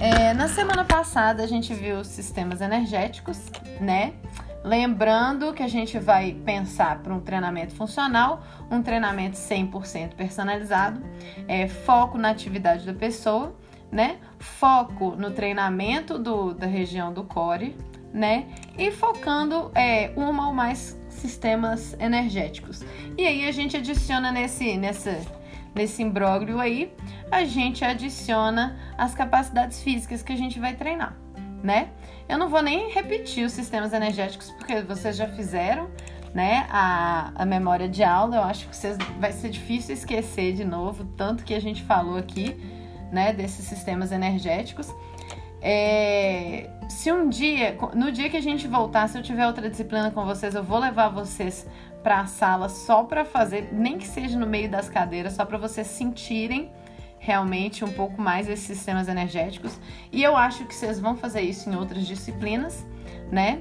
É, na semana passada a gente viu os sistemas energéticos, né? Lembrando que a gente vai pensar para um treinamento funcional, um treinamento 100% personalizado, é, foco na atividade da pessoa, né? Foco no treinamento do, da região do core, né? E focando é, uma ou mais sistemas energéticos. E aí a gente adiciona nesse, nessa, nesse imbróglio aí, a gente adiciona as capacidades físicas que a gente vai treinar, né? Eu não vou nem repetir os sistemas energéticos porque vocês já fizeram, né? A, a memória de aula, eu acho que vocês, vai ser difícil esquecer de novo tanto que a gente falou aqui, né? Desses sistemas energéticos. É, se um dia, no dia que a gente voltar, se eu tiver outra disciplina com vocês, eu vou levar vocês para a sala só para fazer, nem que seja no meio das cadeiras, só para vocês sentirem realmente um pouco mais esses sistemas energéticos. E eu acho que vocês vão fazer isso em outras disciplinas, né?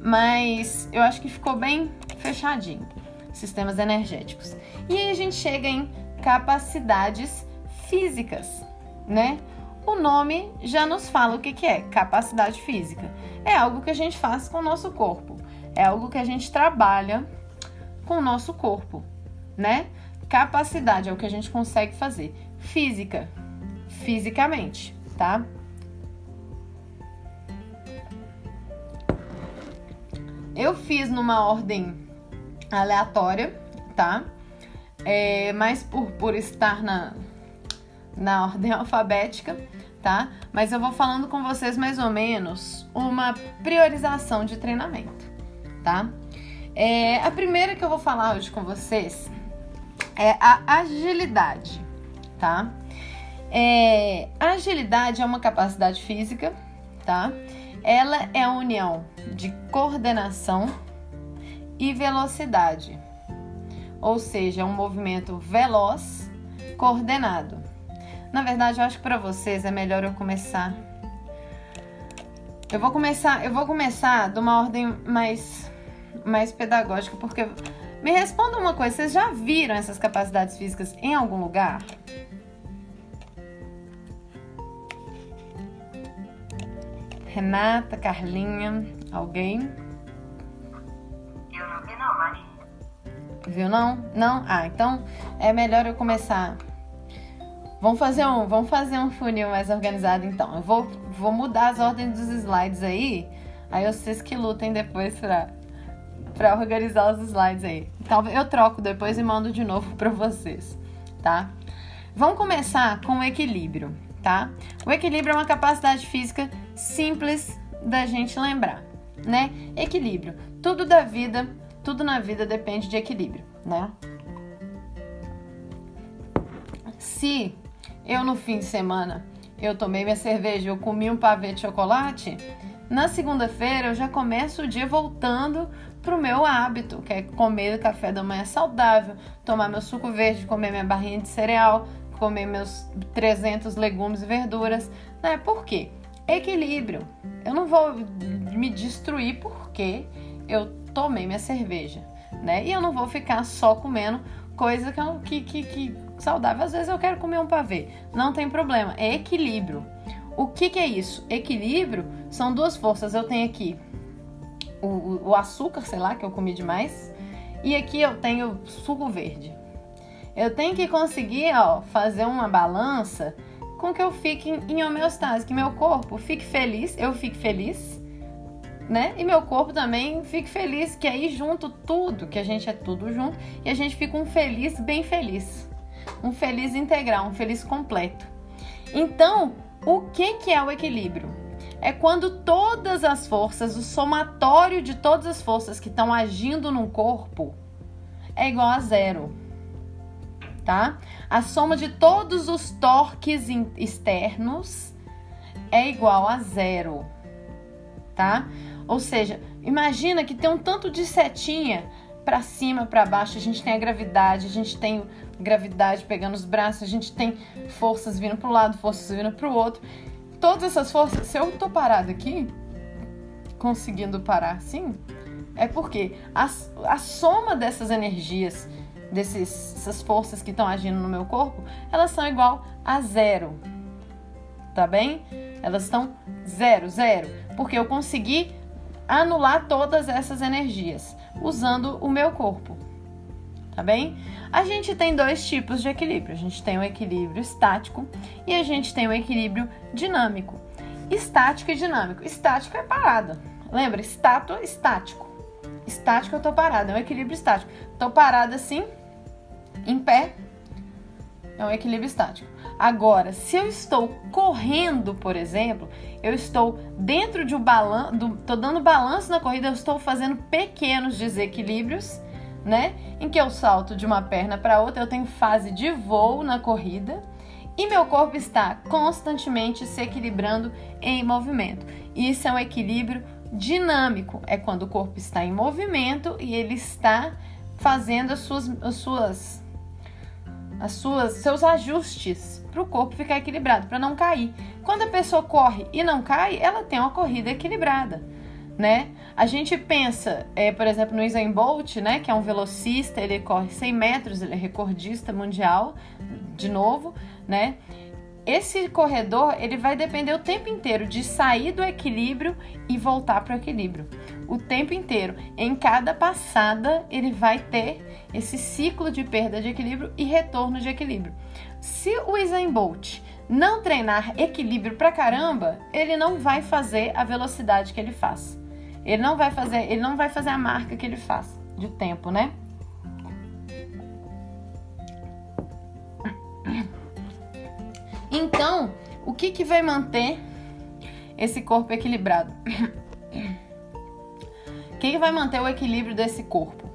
Mas eu acho que ficou bem fechadinho. Sistemas energéticos. E aí a gente chega em capacidades físicas, né? O nome já nos fala o que, que é capacidade física. É algo que a gente faz com o nosso corpo. É algo que a gente trabalha com o nosso corpo, né? Capacidade é o que a gente consegue fazer. Física, fisicamente, tá? Eu fiz numa ordem aleatória, tá? É, mas por, por estar na, na ordem alfabética, tá? Mas eu vou falando com vocês mais ou menos uma priorização de treinamento, tá? É, a primeira que eu vou falar hoje com vocês é a agilidade, tá? É, a agilidade é uma capacidade física, tá? Ela é a união de coordenação e velocidade, ou seja, um movimento veloz, coordenado. Na verdade, eu acho que para vocês é melhor eu começar. Eu vou começar, eu vou começar de uma ordem mais mais pedagógica, porque me responda uma coisa, vocês já viram essas capacidades físicas em algum lugar? Renata, Carlinha, alguém? Eu não vi não, Maria. Viu não? Não? Ah, então é melhor eu começar. Vamos fazer um, vamos fazer um funil mais organizado então. Eu vou, vou mudar as ordens dos slides aí. Aí vocês que lutem depois pra para organizar os slides aí. Então eu troco depois e mando de novo para vocês, tá? Vamos começar com o equilíbrio, tá? O equilíbrio é uma capacidade física simples da gente lembrar, né? Equilíbrio. Tudo da vida, tudo na vida depende de equilíbrio, né? Se eu no fim de semana eu tomei minha cerveja, eu comi um pavê de chocolate, na segunda-feira eu já começo o dia voltando pro meu hábito, que é comer café da manhã saudável, tomar meu suco verde, comer minha barrinha de cereal, comer meus 300 legumes e verduras, né? Por quê? Equilíbrio. Eu não vou me destruir porque eu tomei minha cerveja, né? E eu não vou ficar só comendo coisa que, que, que saudável. Às vezes eu quero comer um pavê. Não tem problema. É equilíbrio. O que, que é isso? Equilíbrio são duas forças. Eu tenho aqui o, o açúcar, sei lá, que eu comi demais. E aqui eu tenho suco verde. Eu tenho que conseguir, ó, fazer uma balança com que eu fique em homeostase, que meu corpo fique feliz, eu fique feliz, né? E meu corpo também fique feliz, que aí junto tudo, que a gente é tudo junto, e a gente fica um feliz bem feliz. Um feliz integral, um feliz completo. Então, o que que é o equilíbrio? é quando todas as forças, o somatório de todas as forças que estão agindo no corpo é igual a zero. Tá? A soma de todos os torques externos é igual a zero. Tá? Ou seja, imagina que tem um tanto de setinha para cima, para baixo, a gente tem a gravidade, a gente tem gravidade pegando os braços, a gente tem forças vindo para um lado, forças vindo para o outro todas essas forças, se eu tô parado aqui, conseguindo parar assim, é porque a, a soma dessas energias, dessas forças que estão agindo no meu corpo, elas são igual a zero. tá bem? Elas estão zero, zero, porque eu consegui anular todas essas energias usando o meu corpo, tá bem? A gente tem dois tipos de equilíbrio. A gente tem o equilíbrio estático e a gente tem o equilíbrio dinâmico. Estático e dinâmico. Estático é parada. Lembra? Estátua, estático. Estático eu tô parada, é um equilíbrio estático. Tô parada assim, em pé, é um equilíbrio estático. Agora, se eu estou correndo, por exemplo, eu estou dentro de um balanço, tô dando balanço na corrida, eu estou fazendo pequenos desequilíbrios, né? Em que eu salto de uma perna para outra, eu tenho fase de voo na corrida e meu corpo está constantemente se equilibrando em movimento. Isso é um equilíbrio dinâmico, é quando o corpo está em movimento e ele está fazendo as suas, as suas as suas seus ajustes para o corpo ficar equilibrado, para não cair. Quando a pessoa corre e não cai, ela tem uma corrida equilibrada, né? A gente pensa, é, por exemplo, no Usain Bolt, né, que é um velocista, ele corre 100 metros, ele é recordista mundial, de novo, né? Esse corredor, ele vai depender o tempo inteiro de sair do equilíbrio e voltar para o equilíbrio. O tempo inteiro. Em cada passada, ele vai ter esse ciclo de perda de equilíbrio e retorno de equilíbrio. Se o Usain Bolt não treinar equilíbrio pra caramba, ele não vai fazer a velocidade que ele faz. Ele não vai fazer, ele não vai fazer a marca que ele faz de tempo, né? Então, o que, que vai manter esse corpo equilibrado? O que, que vai manter o equilíbrio desse corpo?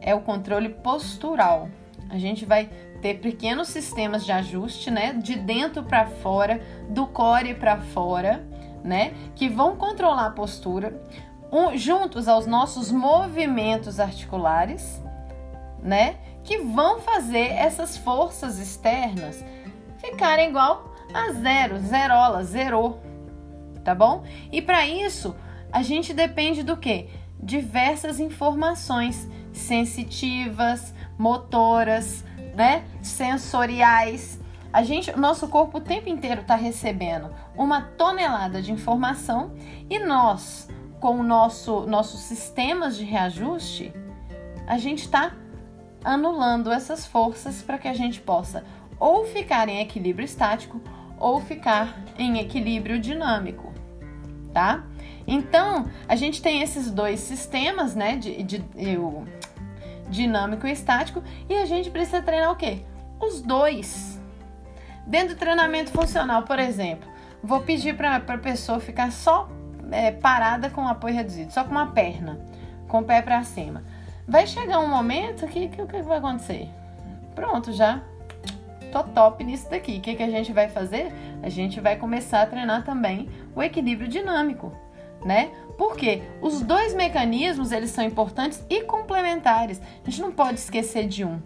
É o controle postural. A gente vai ter pequenos sistemas de ajuste, né, de dentro para fora, do core para fora, né, que vão controlar a postura, um, juntos aos nossos movimentos articulares, né, que vão fazer essas forças externas ficarem igual a zero, zerola, zerou, tá bom? E para isso, a gente depende do que? Diversas informações sensitivas, motoras, né? Sensoriais. A gente, nosso corpo o tempo inteiro está recebendo uma tonelada de informação e nós, com o nosso nossos sistemas de reajuste, a gente está anulando essas forças para que a gente possa ou ficar em equilíbrio estático ou ficar em equilíbrio dinâmico, tá? Então, a gente tem esses dois sistemas, né, de, de, de dinâmico e estático, e a gente precisa treinar o quê? Os dois. Dentro do treinamento funcional, por exemplo, vou pedir para a pessoa ficar só é, parada com o apoio reduzido, só com uma perna, com o pé para cima. Vai chegar um momento que, que o que vai acontecer? Pronto, já tô top nisso daqui. O que, que a gente vai fazer? A gente vai começar a treinar também o equilíbrio dinâmico, né? Porque os dois mecanismos eles são importantes e complementares. A gente não pode esquecer de um.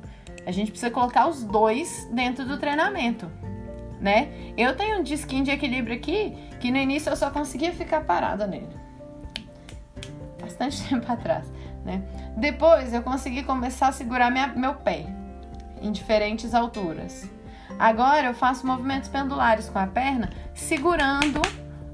A gente precisa colocar os dois dentro do treinamento, né? Eu tenho um disquinho de equilíbrio aqui que no início eu só conseguia ficar parada nele. Bastante tempo atrás, né? Depois eu consegui começar a segurar minha, meu pé em diferentes alturas. Agora eu faço movimentos pendulares com a perna, segurando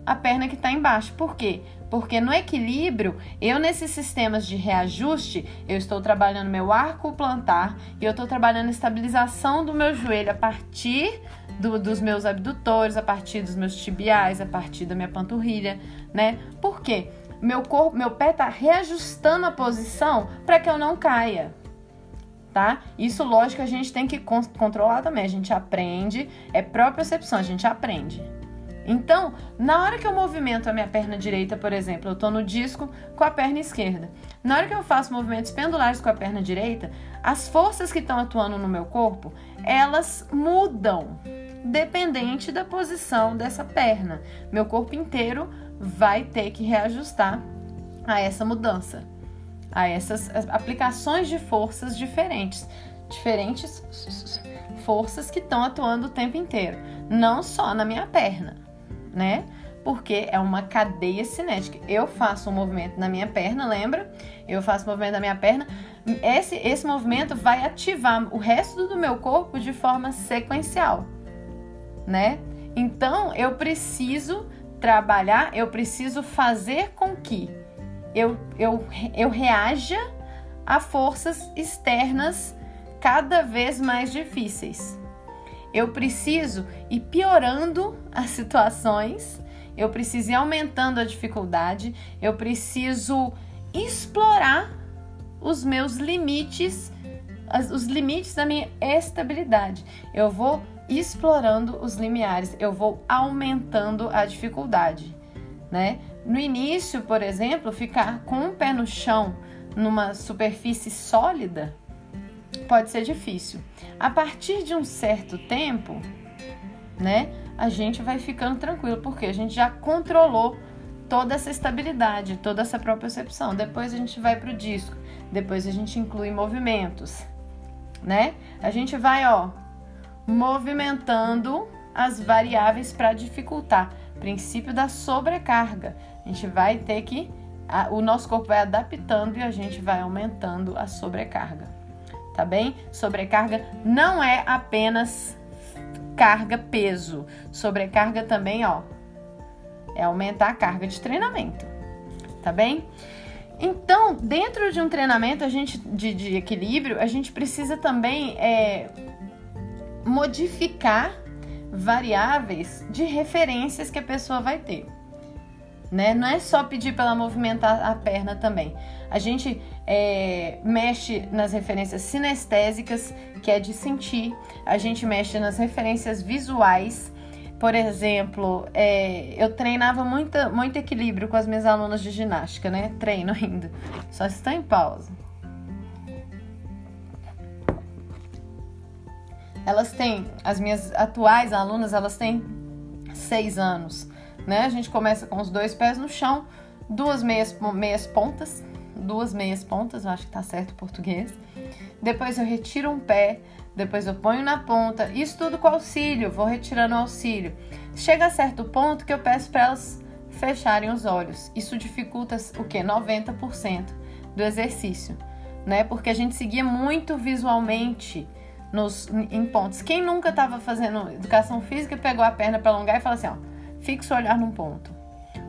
a perna que está embaixo. Por quê? Porque no equilíbrio, eu nesses sistemas de reajuste, eu estou trabalhando meu arco plantar e eu estou trabalhando a estabilização do meu joelho a partir do, dos meus abdutores, a partir dos meus tibiais, a partir da minha panturrilha, né? Por quê? Meu corpo, meu pé está reajustando a posição para que eu não caia tá? Isso, lógico, a gente tem que controlar também. A gente aprende, é própria percepção, a gente aprende. Então, na hora que eu movimento a minha perna direita, por exemplo, eu tô no disco com a perna esquerda. Na hora que eu faço movimentos pendulares com a perna direita, as forças que estão atuando no meu corpo, elas mudam dependente da posição dessa perna. Meu corpo inteiro vai ter que reajustar a essa mudança a essas aplicações de forças diferentes. Diferentes forças que estão atuando o tempo inteiro, não só na minha perna, né? Porque é uma cadeia cinética. Eu faço um movimento na minha perna, lembra? Eu faço um movimento na minha perna. Esse, esse movimento vai ativar o resto do meu corpo de forma sequencial, né? Então, eu preciso trabalhar, eu preciso fazer com que eu, eu, eu reaja a forças externas cada vez mais difíceis. Eu preciso ir piorando as situações, eu preciso ir aumentando a dificuldade, eu preciso explorar os meus limites, os limites da minha estabilidade. Eu vou explorando os limiares, eu vou aumentando a dificuldade, né? No início, por exemplo, ficar com o pé no chão numa superfície sólida pode ser difícil. A partir de um certo tempo, né, a gente vai ficando tranquilo, porque a gente já controlou toda essa estabilidade, toda essa propriocepção. Depois a gente vai para o disco, depois a gente inclui movimentos, né? A gente vai, ó, movimentando as variáveis para dificultar. Princípio da sobrecarga. A gente vai ter que a, o nosso corpo vai adaptando e a gente vai aumentando a sobrecarga. Tá bem? Sobrecarga não é apenas carga peso. Sobrecarga também, ó, é aumentar a carga de treinamento. Tá bem? Então, dentro de um treinamento a gente, de, de equilíbrio, a gente precisa também é, modificar variáveis de referências que a pessoa vai ter. Né? Não é só pedir para ela movimentar a perna também. A gente é, mexe nas referências sinestésicas, que é de sentir. A gente mexe nas referências visuais. Por exemplo, é, eu treinava muito, muito equilíbrio com as minhas alunas de ginástica, né? Treino ainda. Só está em pausa. Elas têm, as minhas atuais alunas, elas têm seis anos, né? A gente começa com os dois pés no chão, duas meias, meias pontas, duas meias pontas, eu acho que tá certo o português. Depois eu retiro um pé, depois eu ponho na ponta, isso tudo com auxílio, vou retirando o auxílio. Chega a certo ponto que eu peço para elas fecharem os olhos. Isso dificulta o que? 90% do exercício, né? Porque a gente seguia muito visualmente nos, em pontos. Quem nunca estava fazendo educação física pegou a perna para alongar e fala assim, ó, fixa o olhar num ponto.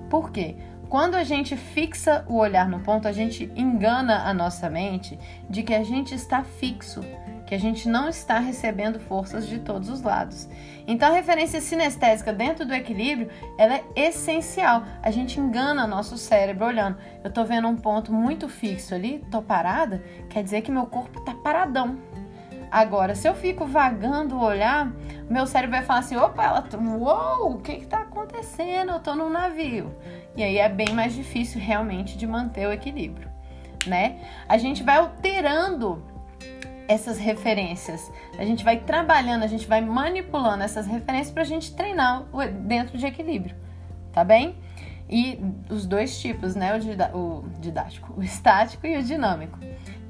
Por quê? Quando a gente fixa o olhar no ponto, a gente engana a nossa mente de que a gente está fixo, que a gente não está recebendo forças de todos os lados. Então a referência sinestésica dentro do equilíbrio, ela é essencial. A gente engana nosso cérebro olhando. Eu estou vendo um ponto muito fixo ali, tô parada, quer dizer que meu corpo está paradão Agora, se eu fico vagando o olhar, meu cérebro vai falar assim: opa, ela, uou, o que está acontecendo? Eu estou num navio. E aí é bem mais difícil realmente de manter o equilíbrio, né? A gente vai alterando essas referências, a gente vai trabalhando, a gente vai manipulando essas referências para a gente treinar dentro de equilíbrio, tá bem? E os dois tipos, né? O, o didático, o estático e o dinâmico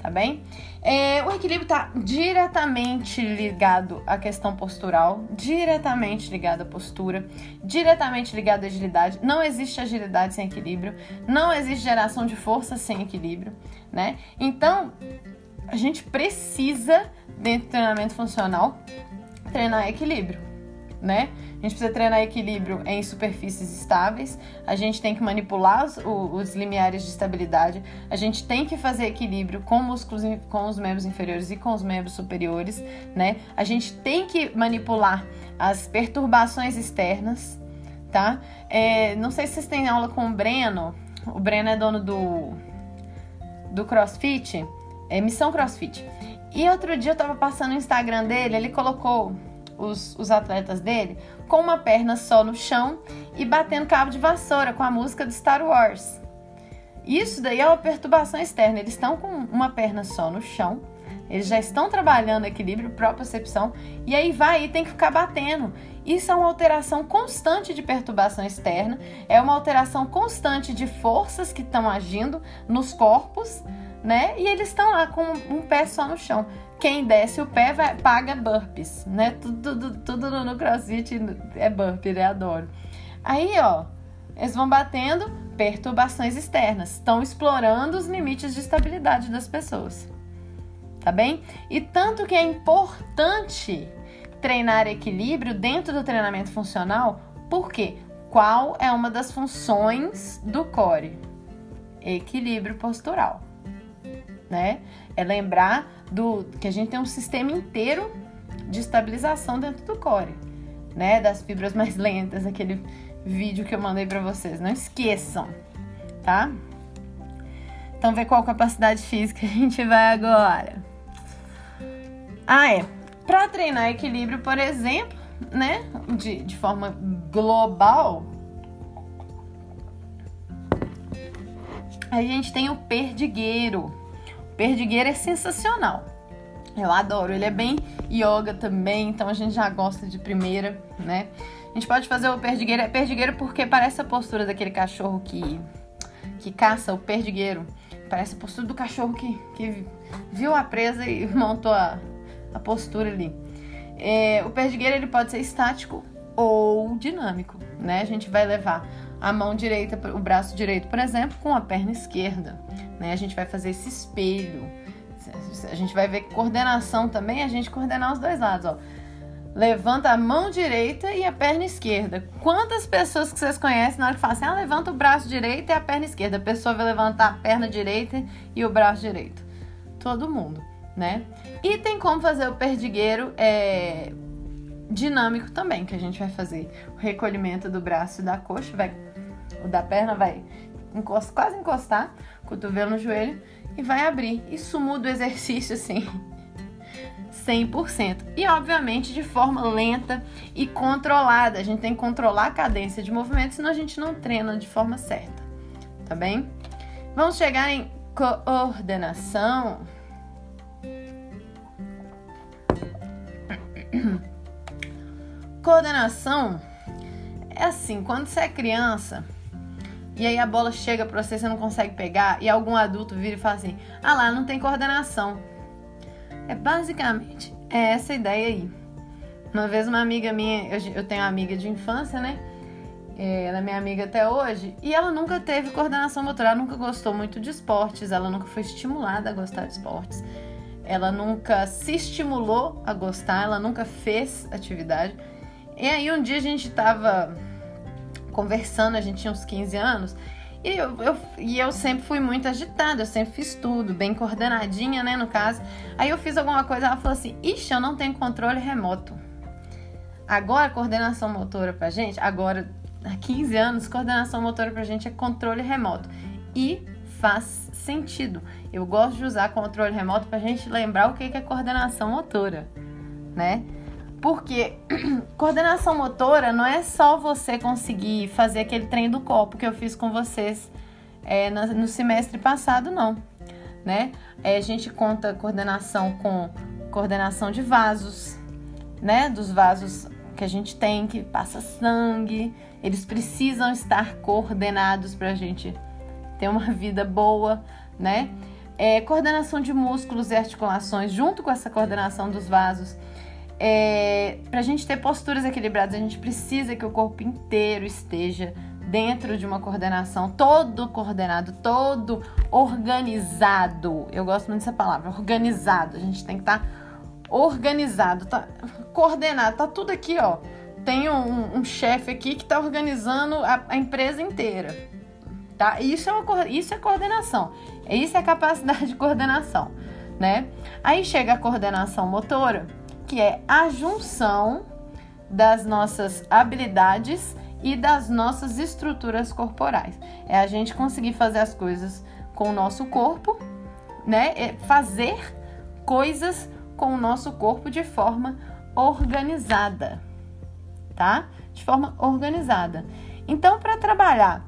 tá bem? É, o equilíbrio está diretamente ligado à questão postural, diretamente ligado à postura, diretamente ligado à agilidade. Não existe agilidade sem equilíbrio, não existe geração de força sem equilíbrio, né? Então, a gente precisa, dentro do treinamento funcional, treinar equilíbrio, né? A gente precisa treinar equilíbrio em superfícies estáveis, a gente tem que manipular os, os limiares de estabilidade, a gente tem que fazer equilíbrio com músculos com os membros inferiores e com os membros superiores, né? A gente tem que manipular as perturbações externas, tá? É, não sei se vocês têm aula com o Breno, o Breno é dono do, do CrossFit, é Missão CrossFit. E outro dia eu tava passando no Instagram dele, ele colocou os, os atletas dele com uma perna só no chão e batendo cabo de vassoura com a música do Star Wars. Isso daí é uma perturbação externa. Eles estão com uma perna só no chão, eles já estão trabalhando equilíbrio, propriocepção, e aí vai e tem que ficar batendo. Isso é uma alteração constante de perturbação externa, é uma alteração constante de forças que estão agindo nos corpos, né? E eles estão lá com um pé só no chão quem desce o pé vai, paga burpees, né? Tudo, tudo, tudo no crossfit é burpee, né? Adoro. Aí, ó, eles vão batendo perturbações externas, estão explorando os limites de estabilidade das pessoas. Tá bem? E tanto que é importante treinar equilíbrio dentro do treinamento funcional, por quê? Qual é uma das funções do core? Equilíbrio postural, né? É lembrar do que a gente tem um sistema inteiro de estabilização dentro do core, né? Das fibras mais lentas, aquele vídeo que eu mandei para vocês. Não esqueçam, tá? Então, ver qual capacidade física a gente vai agora. Ah, é. Para treinar equilíbrio, por exemplo, né, de, de forma global, a gente tem o perdigueiro. O perdigueiro é sensacional. Eu adoro, ele é bem yoga também, então a gente já gosta de primeira, né? A gente pode fazer o perdigueiro, é perdigueiro porque parece a postura daquele cachorro que, que caça o perdigueiro. Parece a postura do cachorro que, que viu a presa e montou a, a postura ali. É, o perdigueiro ele pode ser estático ou dinâmico, né? A gente vai levar a mão direita, o braço direito, por exemplo, com a perna esquerda, né? A gente vai fazer esse espelho. A gente vai ver coordenação também, a gente coordenar os dois lados, ó. Levanta a mão direita e a perna esquerda. Quantas pessoas que vocês conhecem na hora que falam assim, ah, levanta o braço direito e a perna esquerda. A pessoa vai levantar a perna direita e o braço direito. Todo mundo né? E tem como fazer o perdigueiro é, dinâmico também, que a gente vai fazer o recolhimento do braço e da coxa, vai, o da perna vai encost, quase encostar, cotovelo no joelho e vai abrir. Isso muda o exercício assim. 100%. E obviamente de forma lenta e controlada. A gente tem que controlar a cadência de movimento, senão a gente não treina de forma certa. Tá bem? Vamos chegar em coordenação. Coordenação é assim, quando você é criança e aí a bola chega pra você, você não consegue pegar, e algum adulto vira e fala assim: ah lá, não tem coordenação. É basicamente é essa ideia aí. Uma vez uma amiga minha, eu, tenho uma amiga de infância, né? É, ela é minha amiga até hoje, e ela nunca teve coordenação motora, ela nunca gostou muito de esportes, ela nunca foi estimulada a gostar de esportes ela nunca se estimulou a gostar, ela nunca fez atividade. E aí um dia a gente tava conversando, a gente tinha uns 15 anos, e eu, eu, e eu sempre fui muito agitada, eu sempre fiz tudo, bem coordenadinha, né, no caso. Aí eu fiz alguma coisa, ela falou assim, ixi, eu não tenho controle remoto. Agora, coordenação motora pra gente, agora, há 15 anos, coordenação motora pra gente é controle remoto. E faz sentido. Eu gosto de usar controle remoto para a gente lembrar o que é coordenação motora, né? Porque coordenação motora não é só você conseguir fazer aquele trem do copo que eu fiz com vocês é, no semestre passado, não. Né? É, a gente conta coordenação com coordenação de vasos, né? Dos vasos que a gente tem, que passa sangue. Eles precisam estar coordenados para a gente ter uma vida boa, né? É, coordenação de músculos e articulações, junto com essa coordenação dos vasos. É, para a gente ter posturas equilibradas, a gente precisa que o corpo inteiro esteja dentro de uma coordenação, todo coordenado, todo organizado. Eu gosto muito dessa palavra, organizado. A gente tem que estar tá organizado, tá coordenado, tá tudo aqui, ó. Tem um, um chefe aqui que está organizando a, a empresa inteira tá? Isso é, uma, isso é coordenação. Isso é capacidade de coordenação, né? Aí chega a coordenação motora, que é a junção das nossas habilidades e das nossas estruturas corporais. É a gente conseguir fazer as coisas com o nosso corpo, né? É fazer coisas com o nosso corpo de forma organizada, tá? De forma organizada. Então, para trabalhar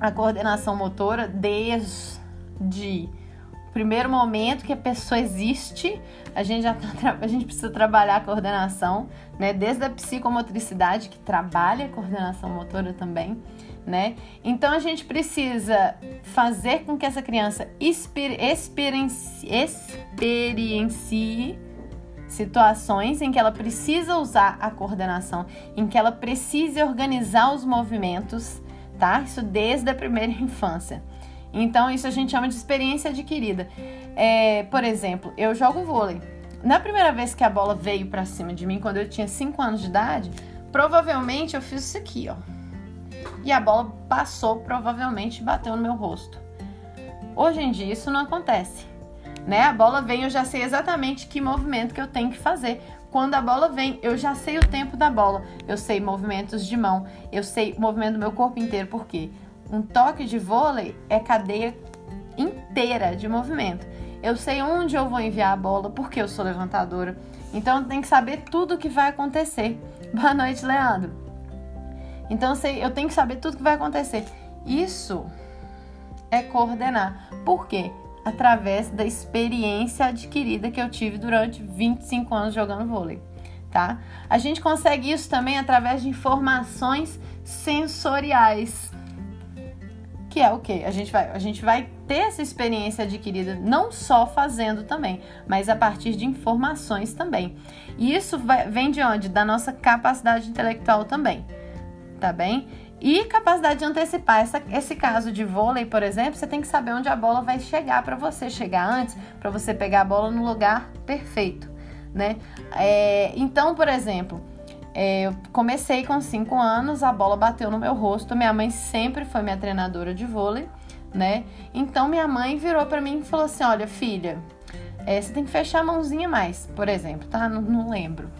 a coordenação motora desde primeiro momento que a pessoa existe, a gente já tá, a gente precisa trabalhar a coordenação, né? Desde a psicomotricidade que trabalha a coordenação motora também, né? Então a gente precisa fazer com que essa criança experiencie, experiencie situações em que ela precisa usar a coordenação, em que ela precise organizar os movimentos tá? Isso desde a primeira infância. Então, isso a gente chama de experiência adquirida. É, por exemplo, eu jogo vôlei. na primeira vez que a bola veio para cima de mim, quando eu tinha 5 anos de idade, provavelmente eu fiz isso aqui, ó. E a bola passou, provavelmente bateu no meu rosto. Hoje em dia isso não acontece. Né? A bola vem, eu já sei exatamente que movimento que eu tenho que fazer. Quando a bola vem, eu já sei o tempo da bola. Eu sei movimentos de mão, eu sei o movimento do meu corpo inteiro, porque um toque de vôlei é cadeia inteira de movimento. Eu sei onde eu vou enviar a bola, porque eu sou levantadora. Então eu tenho que saber tudo o que vai acontecer. Boa noite, Leandro. Então eu tenho que saber tudo o que vai acontecer. Isso é coordenar. Por quê? Através da experiência adquirida que eu tive durante 25 anos jogando vôlei, tá? A gente consegue isso também através de informações sensoriais que é o que a gente vai a gente vai ter essa experiência adquirida não só fazendo também, mas a partir de informações também. E isso vai, vem de onde? Da nossa capacidade intelectual também, tá bem? E capacidade de antecipar. Essa, esse caso de vôlei, por exemplo, você tem que saber onde a bola vai chegar para você chegar antes, para você pegar a bola no lugar perfeito, né? É, então, por exemplo, é, eu comecei com 5 anos, a bola bateu no meu rosto. Minha mãe sempre foi minha treinadora de vôlei, né? Então minha mãe virou para mim e falou assim: Olha, filha, é, você tem que fechar a mãozinha mais, por exemplo, tá? Não, não lembro,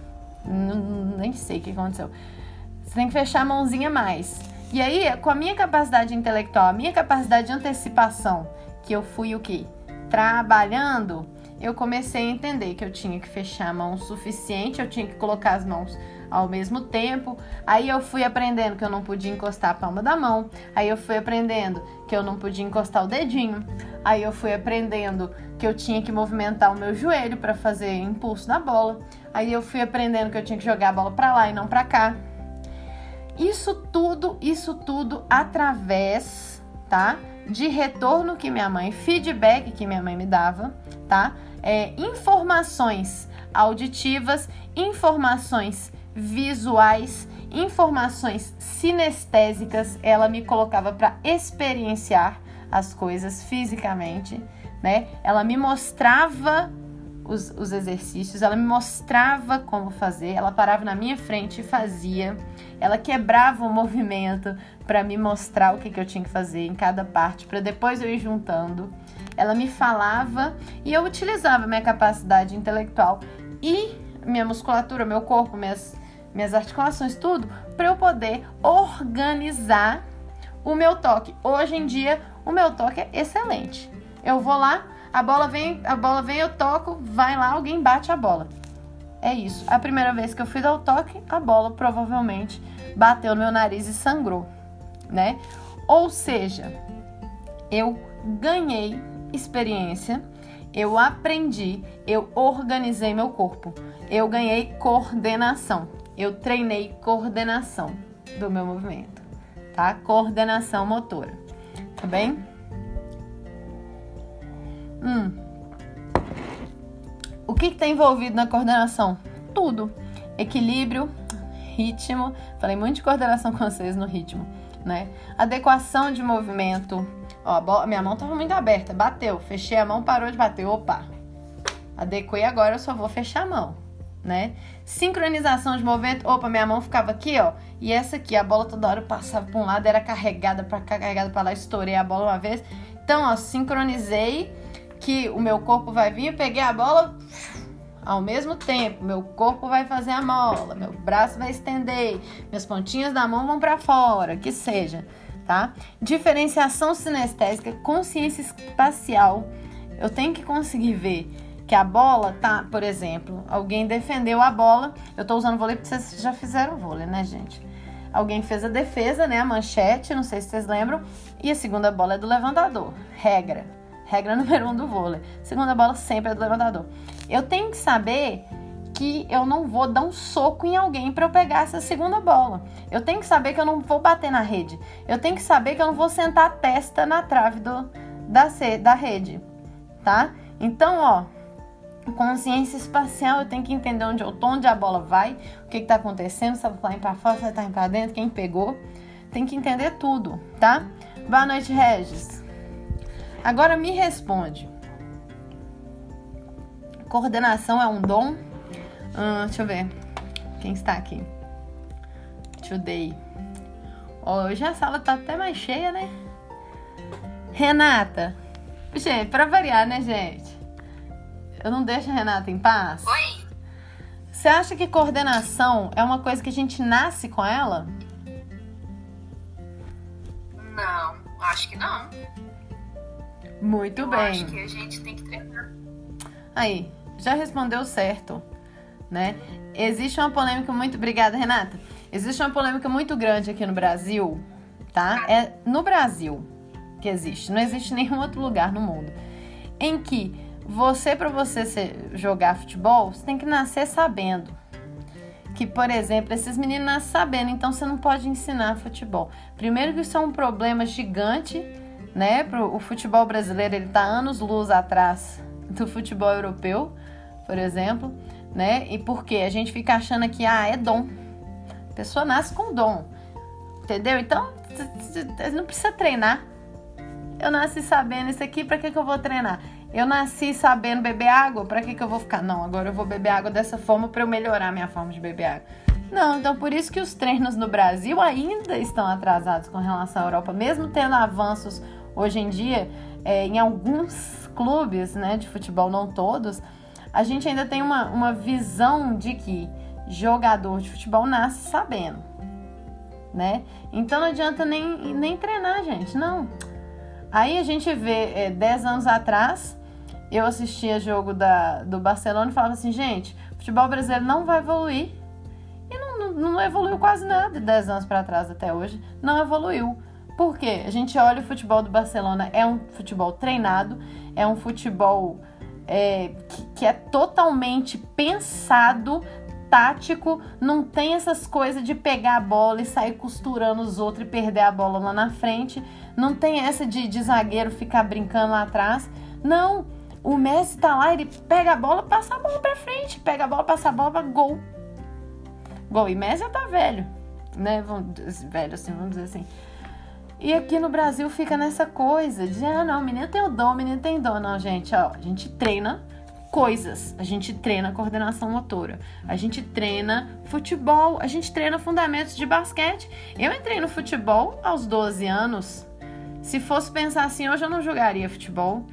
não, nem sei o que aconteceu. Você tem que fechar a mãozinha mais. E aí, com a minha capacidade intelectual, a minha capacidade de antecipação, que eu fui o quê? Trabalhando, eu comecei a entender que eu tinha que fechar a mão o suficiente, eu tinha que colocar as mãos ao mesmo tempo. Aí eu fui aprendendo que eu não podia encostar a palma da mão. Aí eu fui aprendendo que eu não podia encostar o dedinho. Aí eu fui aprendendo que eu tinha que movimentar o meu joelho para fazer impulso na bola. Aí eu fui aprendendo que eu tinha que jogar a bola para lá e não para cá. Isso tudo, isso tudo através, tá? De retorno que minha mãe, feedback que minha mãe me dava, tá? É, informações auditivas, informações visuais, informações sinestésicas, ela me colocava para experienciar as coisas fisicamente, né? Ela me mostrava os, os, exercícios, ela me mostrava como fazer, ela parava na minha frente e fazia, ela quebrava o movimento para me mostrar o que, que eu tinha que fazer em cada parte, para depois eu ir juntando. Ela me falava e eu utilizava minha capacidade intelectual e minha musculatura, meu corpo, minhas minhas articulações, tudo, para eu poder organizar o meu toque. Hoje em dia, o meu toque é excelente. Eu vou lá, a bola vem, a bola vem, eu toco, vai lá, alguém bate a bola. É isso. A primeira vez que eu fui dar o toque, a bola provavelmente bateu no meu nariz e sangrou, né? Ou seja, eu ganhei experiência, eu aprendi, eu organizei meu corpo, eu ganhei coordenação eu treinei coordenação do meu movimento, tá? Coordenação motora, tá bem? Hum. O que está envolvido na coordenação? Tudo. Equilíbrio, ritmo. Falei muito de coordenação com vocês no ritmo, né? Adequação de movimento. Ó, minha mão estava muito aberta, bateu, fechei a mão, parou de bater. Opa! Adequei agora, eu só vou fechar a mão né? Sincronização de movimento. Opa, minha mão ficava aqui, ó. E essa aqui, a bola toda hora passava para um lado, era carregada para cá, carregada para lá, estourei a bola uma vez. Então, ó, sincronizei que o meu corpo vai vir, peguei a bola ao mesmo tempo. Meu corpo vai fazer a mola, meu braço vai estender, minhas pontinhas da mão vão para fora, que seja, tá? Diferenciação sinestésica, consciência espacial. Eu tenho que conseguir ver que a bola tá, por exemplo, alguém defendeu a bola. Eu tô usando vôlei porque vocês já fizeram vôlei, né, gente? Alguém fez a defesa, né, a manchete, não sei se vocês lembram, e a segunda bola é do levantador. Regra. Regra número um do vôlei. Segunda bola sempre é do levantador. Eu tenho que saber que eu não vou dar um soco em alguém para eu pegar essa segunda bola. Eu tenho que saber que eu não vou bater na rede. Eu tenho que saber que eu não vou sentar a testa na trave do, da, da rede, tá? Então, ó, Consciência espacial, eu tenho que entender onde eu tô, onde a bola vai, o que, está acontecendo, se ela tá indo para fora, se ela tá indo para dentro, quem pegou. Tem que entender tudo, tá? Boa noite, Regis. Agora me responde. Coordenação é um dom? Hum, deixa eu ver. Quem está aqui? Today. Hoje a sala tá até mais cheia, né? Renata. Gente, pra variar, né, gente? Eu não deixo a Renata em paz. Oi? Você acha que coordenação é uma coisa que a gente nasce com ela? Não, acho que não. Muito Eu bem. acho que a gente tem que treinar. Aí, já respondeu certo, né? Existe uma polêmica muito. Obrigada, Renata. Existe uma polêmica muito grande aqui no Brasil, tá? É no Brasil que existe, não existe nenhum outro lugar no mundo. Em que você, para você ser- jogar futebol, você tem que nascer sabendo. Que, por exemplo, esses meninos nascem sabendo, então você não pode ensinar futebol. Primeiro que isso é um problema gigante, né? Pro, o futebol brasileiro, ele tá anos luz atrás do futebol europeu, por exemplo, né? E por quê? A gente fica achando que, ah, é dom. A pessoa nasce com dom, entendeu? Então, não precisa treinar. Eu nasci sabendo isso aqui, pra que, que eu vou treinar? Eu nasci sabendo beber água, pra que, que eu vou ficar? Não, agora eu vou beber água dessa forma pra eu melhorar minha forma de beber água. Não, então por isso que os treinos no Brasil ainda estão atrasados com relação à Europa, mesmo tendo avanços hoje em dia é, em alguns clubes né, de futebol, não todos, a gente ainda tem uma, uma visão de que jogador de futebol nasce sabendo, né? Então não adianta nem, nem treinar, gente, não. Aí a gente vê, é, 10 anos atrás, eu assistia jogo da, do Barcelona e falava assim, gente, o futebol brasileiro não vai evoluir. E não, não, não evoluiu quase nada de 10 anos para trás até hoje. Não evoluiu. Por quê? A gente olha o futebol do Barcelona, é um futebol treinado, é um futebol é, que, que é totalmente pensado, tático, não tem essas coisas de pegar a bola e sair costurando os outros e perder a bola lá na frente. Não tem essa de, de zagueiro ficar brincando lá atrás. Não, o Messi tá lá, ele pega a bola, passa a bola pra frente, pega a bola, passa a bola, gol. Gol. E Messi já tá velho, né? Dizer- velho assim, vamos dizer assim. E aqui no Brasil fica nessa coisa de, ah, não, menino tem o dom, menino tem dom. Não, gente, ó, a gente treina coisas. A gente treina coordenação motora. A gente treina futebol. A gente treina fundamentos de basquete. Eu entrei no futebol aos 12 anos. Se fosse pensar assim, hoje eu não jogaria futebol.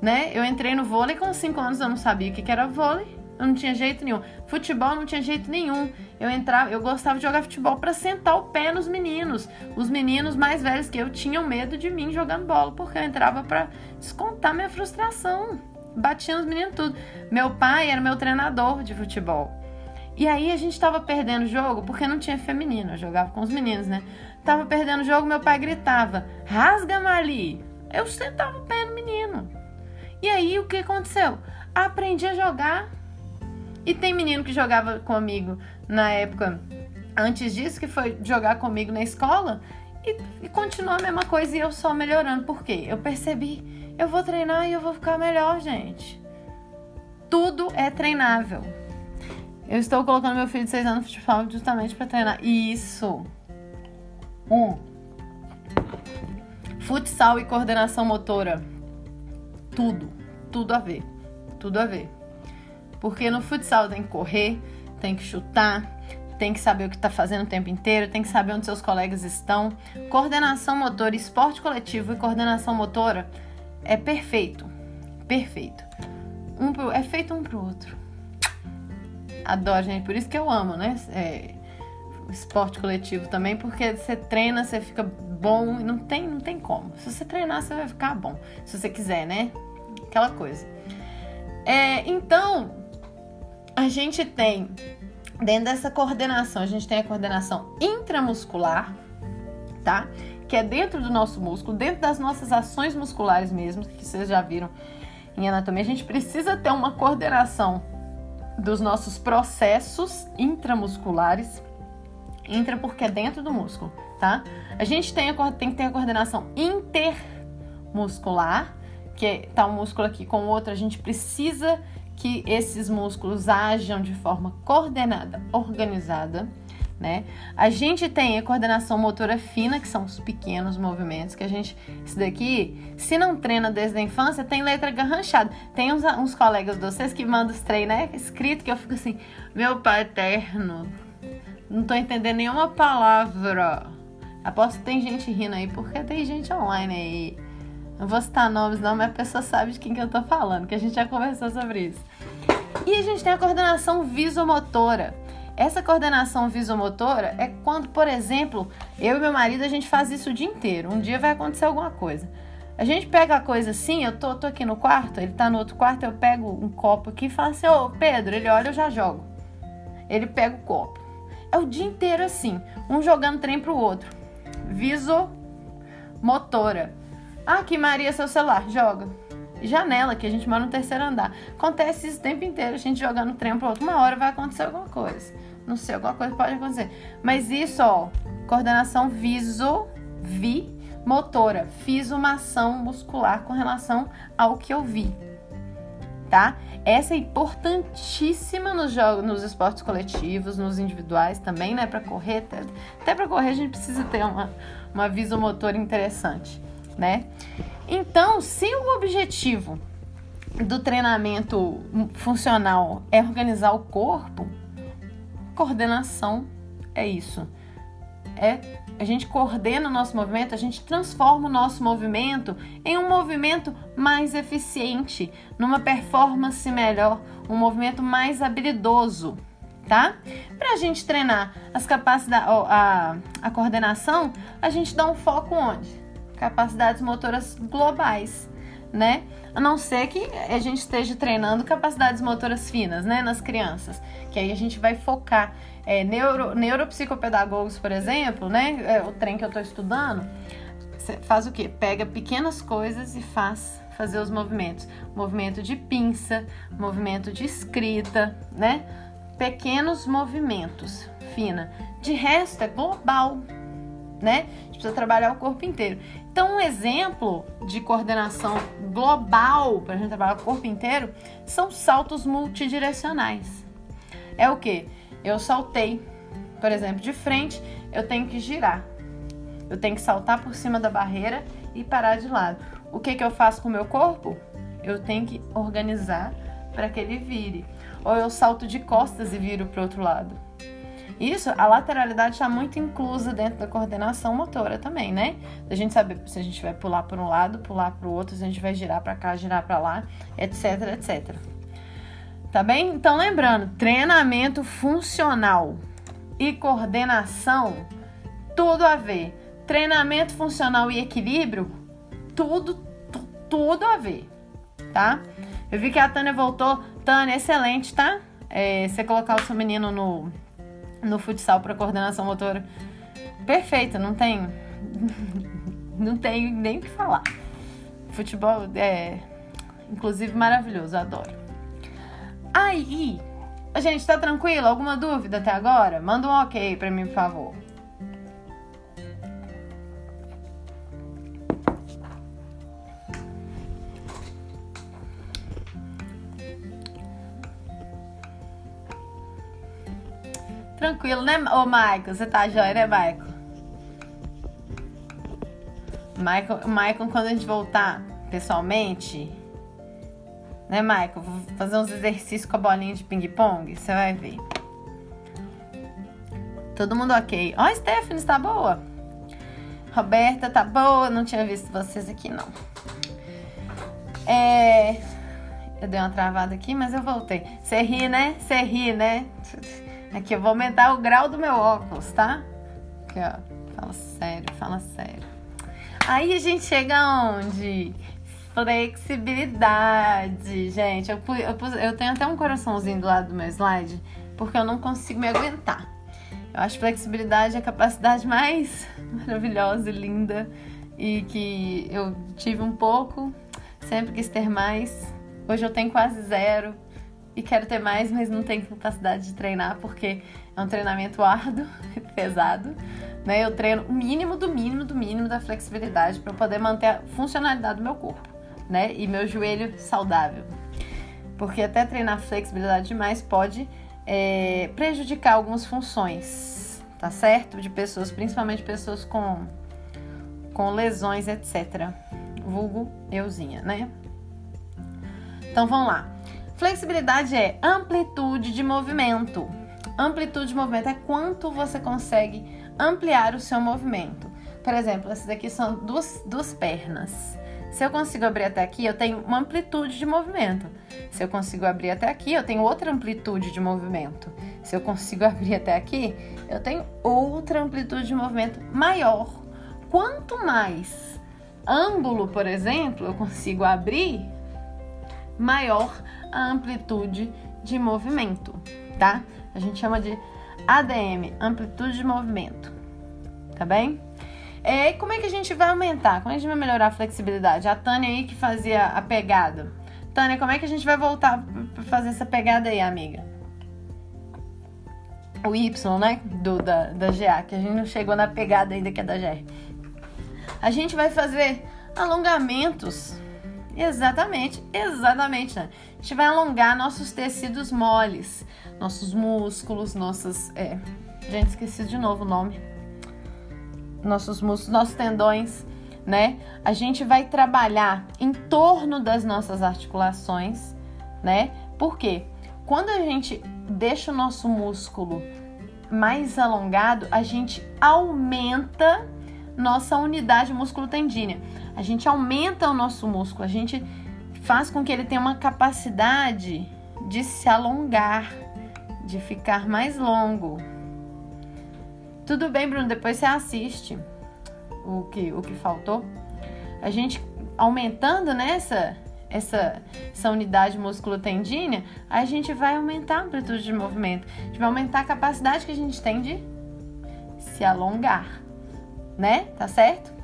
Né? Eu entrei no vôlei com 5 anos, eu não sabia o que era vôlei. Eu não tinha jeito nenhum. Futebol não tinha jeito nenhum. Eu entrava, eu gostava de jogar futebol para sentar o pé nos meninos. Os meninos mais velhos que eu tinham medo de mim jogando bola, porque eu entrava para descontar minha frustração. Batia nos meninos tudo. Meu pai era meu treinador de futebol. E aí a gente tava perdendo o jogo porque não tinha feminino, eu jogava com os meninos, né? Tava perdendo o jogo, meu pai gritava: "Rasga, Mali!" Eu sentava o pé no menino. E aí o que aconteceu? Aprendi a jogar. E tem menino que jogava comigo na época antes disso, que foi jogar comigo na escola, e, e continuou a mesma coisa e eu só melhorando. Por quê? Eu percebi, eu vou treinar e eu vou ficar melhor, gente. Tudo é treinável. Eu estou colocando meu filho de 6 anos no futebol justamente para treinar. Isso. Um. Futsal e coordenação motora. Tudo. Tudo a ver. Tudo a ver. Porque no futsal tem que correr, tem que chutar, tem que saber o que está fazendo o tempo inteiro, tem que saber onde seus colegas estão. Coordenação motora, esporte coletivo e coordenação motora é perfeito. Perfeito. Um pro, é feito um pro outro. Adoro, gente. Por isso que eu amo, né? É, esporte coletivo também, porque você treina, você fica bom não tem, não tem como. Se você treinar, você vai ficar bom. Se você quiser, né? Aquela coisa. É, então, a gente tem, dentro dessa coordenação, a gente tem a coordenação intramuscular, tá? Que é dentro do nosso músculo, dentro das nossas ações musculares mesmo, que vocês já viram em anatomia. A gente precisa ter uma coordenação dos nossos processos intramusculares. Intra porque é dentro do músculo, tá? A gente tem, a, tem que ter a coordenação intermuscular, que tá um músculo aqui com o outro, a gente precisa que esses músculos ajam de forma coordenada, organizada. né? A gente tem a coordenação motora fina, que são os pequenos movimentos, que a gente, isso daqui, se não treina desde a infância, tem letra garranchada. Tem uns, uns colegas de vocês que mandam os treinos, né? Escrito que eu fico assim, meu pai eterno, não tô entendendo nenhuma palavra. Aposto que tem gente rindo aí, porque tem gente online aí. Não vou citar nomes não, mas a pessoa sabe de quem que eu tô falando, que a gente já conversou sobre isso. E a gente tem a coordenação visomotora. Essa coordenação visomotora é quando, por exemplo, eu e meu marido a gente faz isso o dia inteiro. Um dia vai acontecer alguma coisa. A gente pega a coisa assim, eu tô, tô aqui no quarto, ele tá no outro quarto, eu pego um copo aqui e falo assim, ô Pedro, ele olha, eu já jogo. Ele pega o copo. É o dia inteiro assim, um jogando trem pro outro. Visomotora. Ah, aqui, Maria, seu celular, joga janela, que a gente mora no terceiro andar. Acontece isso o tempo inteiro, a gente jogando trem pro outro. Uma hora vai acontecer alguma coisa. Não sei, alguma coisa pode acontecer. Mas isso, ó, coordenação viso, vi, motora. Fiz uma ação muscular com relação ao que eu vi. Tá? Essa é importantíssima nos jogos, nos esportes coletivos, nos individuais também, né? Para correr, até, até para correr a gente precisa ter uma, uma visomotora interessante, né? Então, se o objetivo do treinamento funcional é organizar o corpo, coordenação é isso. É a gente coordena o nosso movimento, a gente transforma o nosso movimento em um movimento mais eficiente, numa performance melhor, um movimento mais habilidoso, tá? Para a gente treinar as capacidades, a, a coordenação, a gente dá um foco onde? Capacidades motoras globais, né? A não ser que a gente esteja treinando capacidades motoras finas, né, nas crianças, que aí a gente vai focar. É, neuro, neuropsicopedagogos, por exemplo, né, é, o trem que eu estou estudando, faz o quê? Pega pequenas coisas e faz fazer os movimentos. Movimento de pinça, movimento de escrita, né? Pequenos movimentos, fina. De resto é global, né? A gente precisa trabalhar o corpo inteiro. Então, um exemplo de coordenação global para a gente trabalhar o corpo inteiro são saltos multidirecionais. É o que? Eu saltei, por exemplo, de frente, eu tenho que girar. Eu tenho que saltar por cima da barreira e parar de lado. O que, que eu faço com o meu corpo? Eu tenho que organizar para que ele vire. Ou eu salto de costas e viro para o outro lado. Isso, a lateralidade está muito inclusa dentro da coordenação motora também, né? A gente saber se a gente vai pular para um lado, pular para o outro, se a gente vai girar para cá, girar para lá, etc, etc. Tá bem? Então, lembrando, treinamento funcional e coordenação, tudo a ver. Treinamento funcional e equilíbrio, tudo, tudo a ver, tá? Eu vi que a Tânia voltou. Tânia, excelente, tá? É, você colocar o seu menino no no futsal para coordenação motora. Perfeito, não tem não tem nem o que falar. Futebol é inclusive maravilhoso, adoro. Aí, gente, tá tranquilo? Alguma dúvida até agora? Manda um OK para mim, por favor. Tranquilo, né, ô Michael? Você tá joia, né, Michael? Michael, Michael, quando a gente voltar pessoalmente, né, Michael? Vou fazer uns exercícios com a bolinha de ping-pong, você vai ver. Todo mundo ok. Ó, oh, Stephanie, tá boa? Roberta, tá boa? Não tinha visto vocês aqui, não. É... Eu dei uma travada aqui, mas eu voltei. Você ri, né? Você ri, né? Aqui eu vou aumentar o grau do meu óculos, tá? Aqui, ó. Fala sério, fala sério. Aí a gente chega aonde? Flexibilidade, gente. Eu, eu, eu tenho até um coraçãozinho do lado do meu slide, porque eu não consigo me aguentar. Eu acho flexibilidade a capacidade mais maravilhosa e linda e que eu tive um pouco, sempre quis ter mais. Hoje eu tenho quase zero e quero ter mais, mas não tenho capacidade de treinar porque é um treinamento árduo, pesado. Né? Eu treino o mínimo do mínimo do mínimo da flexibilidade para poder manter a funcionalidade do meu corpo, né? E meu joelho saudável. Porque até treinar flexibilidade demais pode é, prejudicar algumas funções, tá certo? De pessoas, principalmente pessoas com, com lesões, etc. Vulgo euzinha, né? Então vamos lá. Flexibilidade é amplitude de movimento. Amplitude de movimento é quanto você consegue ampliar o seu movimento. Por exemplo, essas aqui são duas, duas pernas. Se eu consigo abrir até aqui, eu tenho uma amplitude de movimento. Se eu consigo abrir até aqui, eu tenho outra amplitude de movimento. Se eu consigo abrir até aqui, eu tenho outra amplitude de movimento maior. Quanto mais ângulo, por exemplo, eu consigo abrir, maior a amplitude de movimento, tá? A gente chama de ADM, amplitude de movimento, tá bem? É, como é que a gente vai aumentar? Como é que a gente vai melhorar a flexibilidade? A Tânia aí que fazia a pegada. Tânia, como é que a gente vai voltar para fazer essa pegada aí, amiga? O Y, né? Do, da, da GA, que a gente não chegou na pegada ainda que é da GR. A gente vai fazer alongamentos. Exatamente, exatamente. Né? A gente vai alongar nossos tecidos moles, nossos músculos, nossas. É, gente, esqueci de novo o nome nossos músculos, nossos tendões, né? A gente vai trabalhar em torno das nossas articulações, né? Por quê? Quando a gente deixa o nosso músculo mais alongado, a gente aumenta nossa unidade músculo-tendínea. A gente aumenta o nosso músculo, a gente faz com que ele tenha uma capacidade de se alongar, de ficar mais longo, tudo bem, Bruno, depois você assiste o que, o que faltou. A gente aumentando nessa essa, essa unidade músculo-tendínea, a gente vai aumentar a amplitude de movimento. A gente vai aumentar a capacidade que a gente tem de se alongar, né? Tá certo?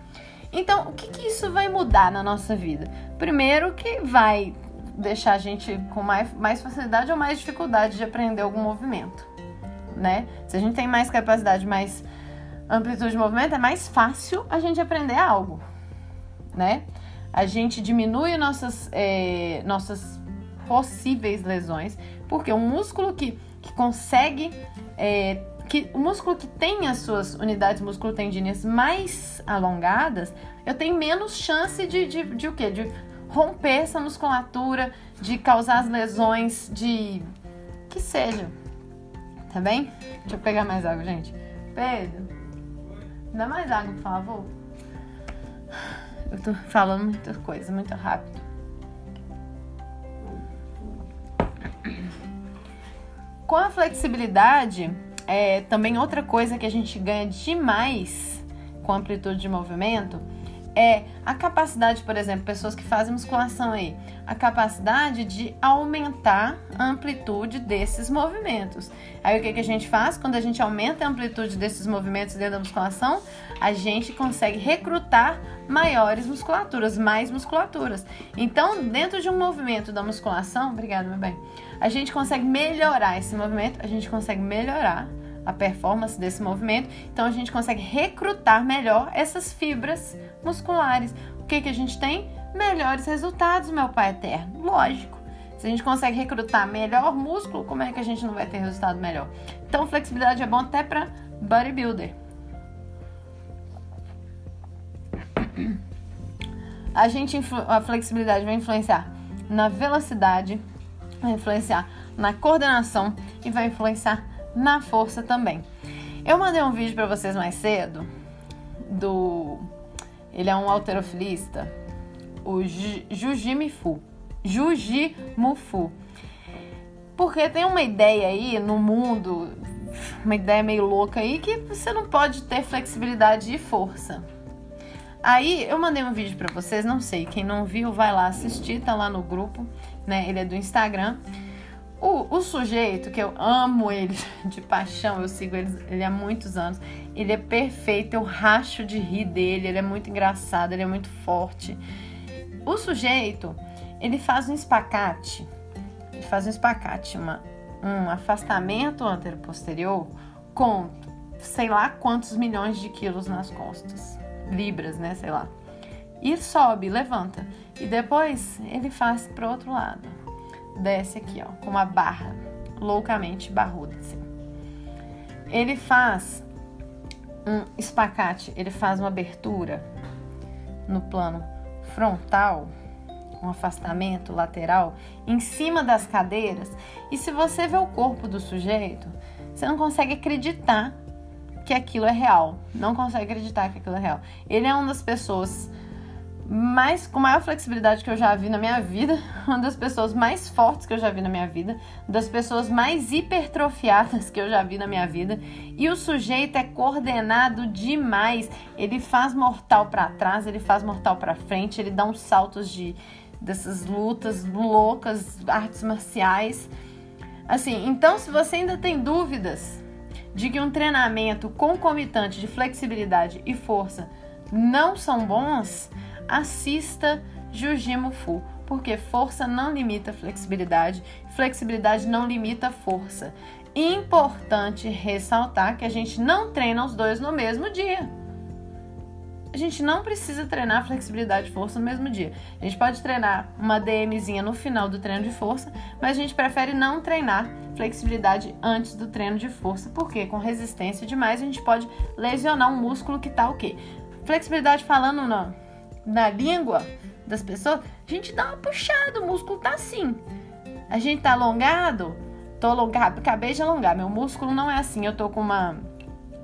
Então, o que, que isso vai mudar na nossa vida? Primeiro que vai deixar a gente com mais, mais facilidade ou mais dificuldade de aprender algum movimento né? Se a gente tem mais capacidade, mais amplitude de movimento, é mais fácil a gente aprender algo, né? A gente diminui nossas, é, nossas possíveis lesões, porque um músculo que, que consegue, é, que, o músculo que tem as suas unidades musculotendíneas mais alongadas, eu tenho menos chance de, de, de o quê? De romper essa musculatura, de causar as lesões, de que seja, tá bem? Deixa eu pegar mais água, gente. Pedro, dá mais água, por favor. Eu tô falando muita coisa, muito rápido. Com a flexibilidade, é também outra coisa que a gente ganha demais com amplitude de movimento é a capacidade, por exemplo, pessoas que fazem musculação aí, a capacidade de aumentar a amplitude desses movimentos. Aí o que, que a gente faz? Quando a gente aumenta a amplitude desses movimentos dentro da musculação, a gente consegue recrutar maiores musculaturas, mais musculaturas. Então, dentro de um movimento da musculação, obrigada, meu bem, a gente consegue melhorar esse movimento, a gente consegue melhorar a performance desse movimento. Então a gente consegue recrutar melhor essas fibras musculares. O que, que a gente tem? Melhores resultados, meu pai eterno. Lógico. Se a gente consegue recrutar melhor músculo, como é que a gente não vai ter resultado melhor? Então, flexibilidade é bom até para bodybuilder. A gente a flexibilidade vai influenciar na velocidade, vai influenciar na coordenação e vai influenciar na força também. Eu mandei um vídeo para vocês mais cedo do ele é um alterofilista, o Jujimufu. Jujimufu. Porque tem uma ideia aí no mundo, uma ideia meio louca aí que você não pode ter flexibilidade e força. Aí eu mandei um vídeo para vocês, não sei, quem não viu vai lá assistir, tá lá no grupo, né? Ele é do Instagram. O, o, sujeito, que eu amo ele de paixão, eu sigo ele, ele há muitos anos, ele é perfeito, eu racho de rir dele, ele é muito engraçado, ele é muito forte. O sujeito, ele faz um espacate, ele faz um espacate, uma, um afastamento antero-posterior com sei lá quantos milhões de quilos nas costas, libras, né, sei lá. E sobe, levanta. E depois ele faz pro outro lado desce aqui, ó, com uma barra loucamente barruda, assim. Ele faz um espacate, ele faz uma abertura no plano frontal, um afastamento lateral em cima das cadeiras. E se você vê o corpo do sujeito, você não consegue acreditar que aquilo é real. Não consegue acreditar que aquilo é real. Ele é uma das pessoas mais com maior flexibilidade que eu já vi na minha vida, uma das pessoas mais fortes que eu já vi na minha vida, das pessoas mais hipertrofiadas que eu já vi na minha vida, e o sujeito é coordenado demais. Ele faz mortal para trás, ele faz mortal para frente, ele dá uns saltos de dessas lutas loucas, artes marciais. Assim, então se você ainda tem dúvidas de que um treinamento concomitante de flexibilidade e força não são bons, assista Jujimo Fu, porque força não limita flexibilidade, flexibilidade não limita força. Importante ressaltar que a gente não treina os dois no mesmo dia. A gente não precisa treinar flexibilidade e força no mesmo dia. A gente pode treinar uma DMzinha no final do treino de força, mas a gente prefere não treinar flexibilidade antes do treino de força, porque com resistência demais a gente pode lesionar um músculo que tá o quê? Flexibilidade falando não na língua das pessoas, a gente dá uma puxada, o músculo tá assim. A gente tá alongado, tô alongado, acabei de alongar, meu músculo não é assim, eu tô com uma.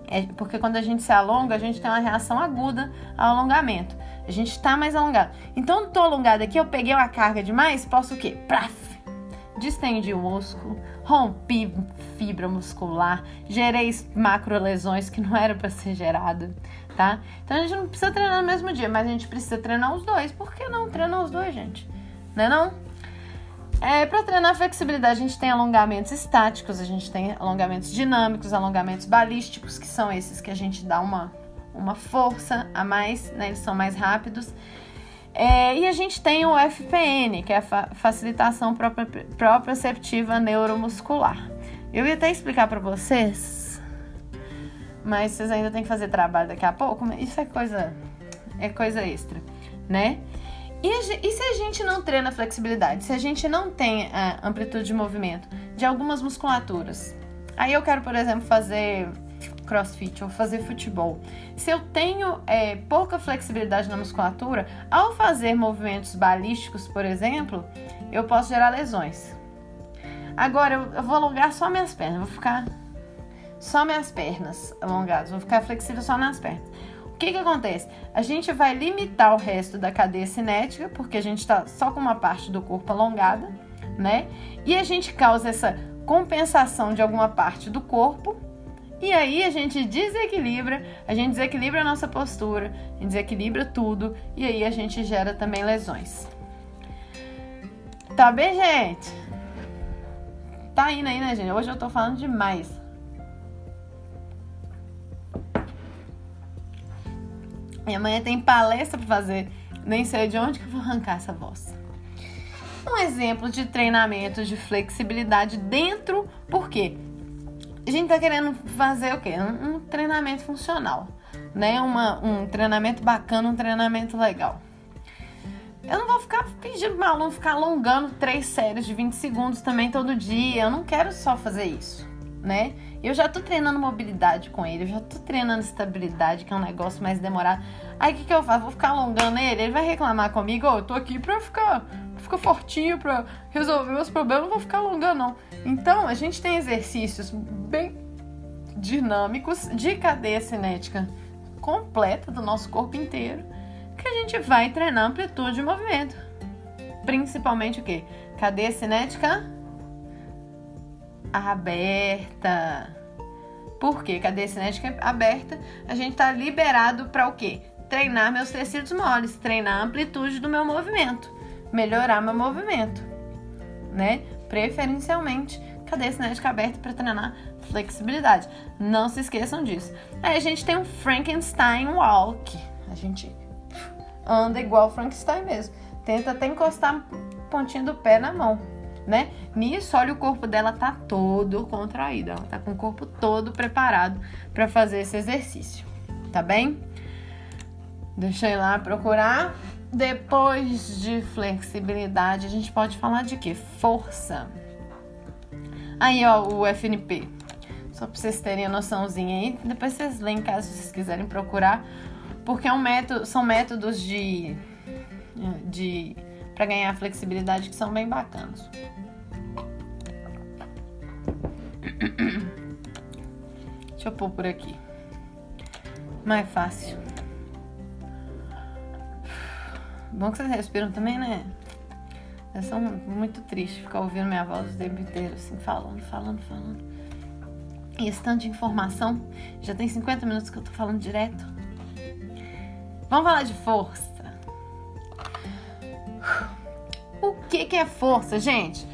É porque quando a gente se alonga, a gente tem uma reação aguda ao alongamento. A gente tá mais alongado. Então, tô alongado aqui, eu peguei uma carga demais, posso o quê? Praf! Distendi o músculo, rompi fibra muscular, gerei macro lesões que não eram para ser gerada tá? Então a gente não precisa treinar no mesmo dia, mas a gente precisa treinar os dois. Por que não treinar os dois, gente? Né não? É, para treinar flexibilidade, a gente tem alongamentos estáticos, a gente tem alongamentos dinâmicos, alongamentos balísticos, que são esses que a gente dá uma, uma força a mais, né? Eles são mais rápidos. É, e a gente tem o FPN, que é a fa facilitação proprioceptiva neuromuscular. Eu ia até explicar para vocês mas vocês ainda têm que fazer trabalho daqui a pouco, isso é coisa é coisa extra, né? E, e, se a gente não treina flexibilidade, se a gente não tem a amplitude de movimento de algumas musculaturas, aí eu quero, por exemplo, fazer crossfit ou fazer futebol. Se eu tenho é, pouca flexibilidade na musculatura, ao fazer movimentos balísticos, por exemplo, eu posso gerar lesões. Agora, eu, eu vou alongar só minhas pernas, vou ficar só minhas pernas alongadas, vou ficar flexível só nas pernas. O que que acontece? A gente vai limitar o resto da cadeia cinética, porque a gente está só com uma parte do corpo alongada, né? E a gente causa essa compensação de alguma parte do corpo, e aí a gente desequilibra, a gente desequilibra a nossa postura, a gente desequilibra tudo, e aí a gente gera também lesões. Tá bem, gente? Tá indo aí, né, gente? Hoje eu tô falando demais. Minha mãe tem palestra para fazer, nem sei de onde que eu vou arrancar essa voz. Um exemplo de treinamento de flexibilidade dentro, por quê? A gente tá querendo fazer o quê? Um, um treinamento funcional, né? Uma, um treinamento bacana, um treinamento legal. Eu não vou ficar pedindo para aluno ficar alongando três séries de 20 segundos também todo dia. Eu não quero só fazer isso, né? Eu já tô treinando mobilidade com ele, eu já tô treinando estabilidade, que é um negócio mais demorado. Aí o que, que eu faço? Vou ficar alongando ele? Ele vai reclamar comigo? Oh, eu tô aqui pra ficar, ficar fortinho, pra resolver meus problemas, não vou ficar alongando, não. Então, a gente tem exercícios bem dinâmicos de cadeia cinética completa do nosso corpo inteiro, que a gente vai treinar amplitude de movimento. Principalmente o quê? Cadeia cinética aberta. Por quê? Cadeia cinética aberta, a gente está liberado para o quê? Treinar meus tecidos moles, treinar a amplitude do meu movimento, melhorar meu movimento, né? Preferencialmente, cadeia cinética aberta para treinar flexibilidade. Não se esqueçam disso. Aí a gente tem um Frankenstein Walk. A gente anda igual Frankenstein mesmo. Tenta até encostar a pontinha do pé na mão né? Nisso, olha, o corpo dela tá todo contraído, ela tá com o corpo todo preparado para fazer esse exercício, tá bem? Ir lá procurar. Depois de flexibilidade, a gente pode falar de quê? Força. Aí, ó, o FNP. Só pra vocês terem a noçãozinha aí. Depois vocês leem caso vocês quiserem procurar. Porque é um método, são métodos de. de para ganhar flexibilidade que são bem bacanas. Deixa eu pôr por aqui. Mais fácil. Bom que vocês respiram também, né? Eu sou muito triste ficar ouvindo minha voz o tempo inteiro, assim, falando, falando, falando. E esse tanto de informação, já tem 50 minutos que eu tô falando direto. Vamos falar de força. O que, que é força, gente?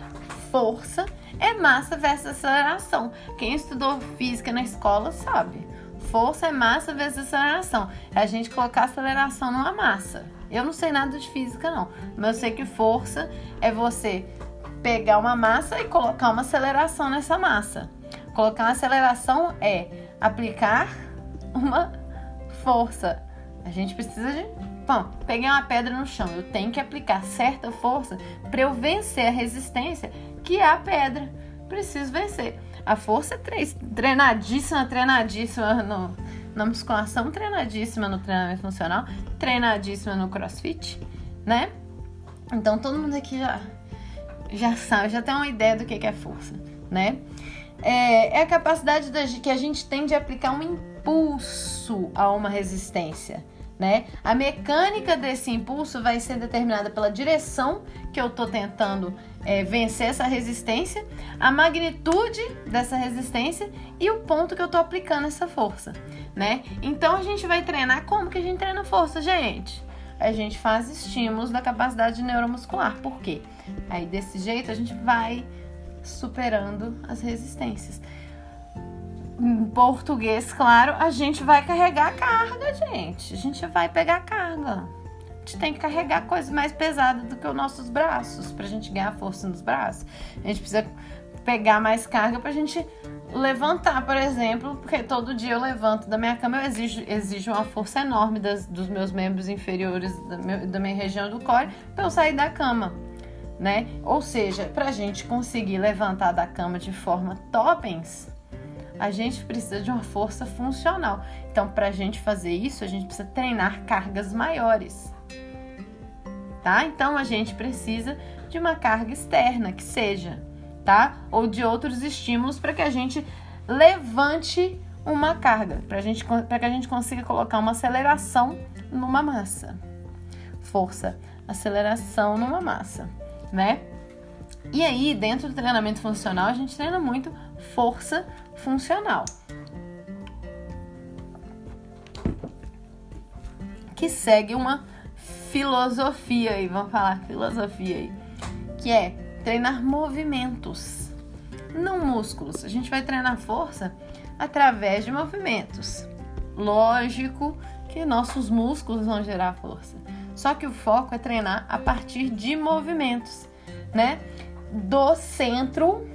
Força é massa versus aceleração. Quem estudou física na escola sabe. Força é massa versus aceleração. É a gente colocar aceleração numa massa. Eu não sei nada de física, não. Mas eu sei que força é você pegar uma massa e colocar uma aceleração nessa massa. Colocar uma aceleração é aplicar uma força. A gente precisa de. Peguei uma pedra no chão. Eu tenho que aplicar certa força para eu vencer a resistência que é a pedra. Preciso vencer. A força é treinadíssima, treinadíssima no, na musculação, treinadíssima no treinamento funcional, treinadíssima no crossfit, né? Então todo mundo aqui já, já sabe, já tem uma ideia do que é força, né? É, é a capacidade da, que a gente tem de aplicar um impulso a uma resistência. Né? A mecânica desse impulso vai ser determinada pela direção que eu estou tentando é, vencer essa resistência, a magnitude dessa resistência e o ponto que eu estou aplicando essa força, né? Então a gente vai treinar como que a gente treina força, gente? A gente faz estímulos da capacidade neuromuscular. Por quê? Aí desse jeito a gente vai superando as resistências. Em português, claro, a gente vai carregar a carga, gente. A gente vai pegar carga gente tem que carregar coisas mais pesadas do que os nossos braços, pra gente ganhar força nos braços. A gente precisa pegar mais carga pra gente levantar, por exemplo, porque todo dia eu levanto da minha cama, eu exijo, exijo uma força enorme das, dos meus membros inferiores, da, meu, da minha região do core, para eu sair da cama. Né? Ou seja, para a gente conseguir levantar da cama de forma topens, a gente precisa de uma força funcional. Então, para a gente fazer isso, a gente precisa treinar cargas maiores tá? Então a gente precisa de uma carga externa que seja, tá? Ou de outros estímulos para que a gente levante uma carga, para que a gente consiga colocar uma aceleração numa massa. Força, aceleração numa massa, né? E aí, dentro do treinamento funcional, a gente treina muito força funcional. Que segue uma filosofia aí, vamos falar filosofia aí, que é treinar movimentos, não músculos. A gente vai treinar força através de movimentos. Lógico que nossos músculos vão gerar força. Só que o foco é treinar a partir de movimentos, né? Do centro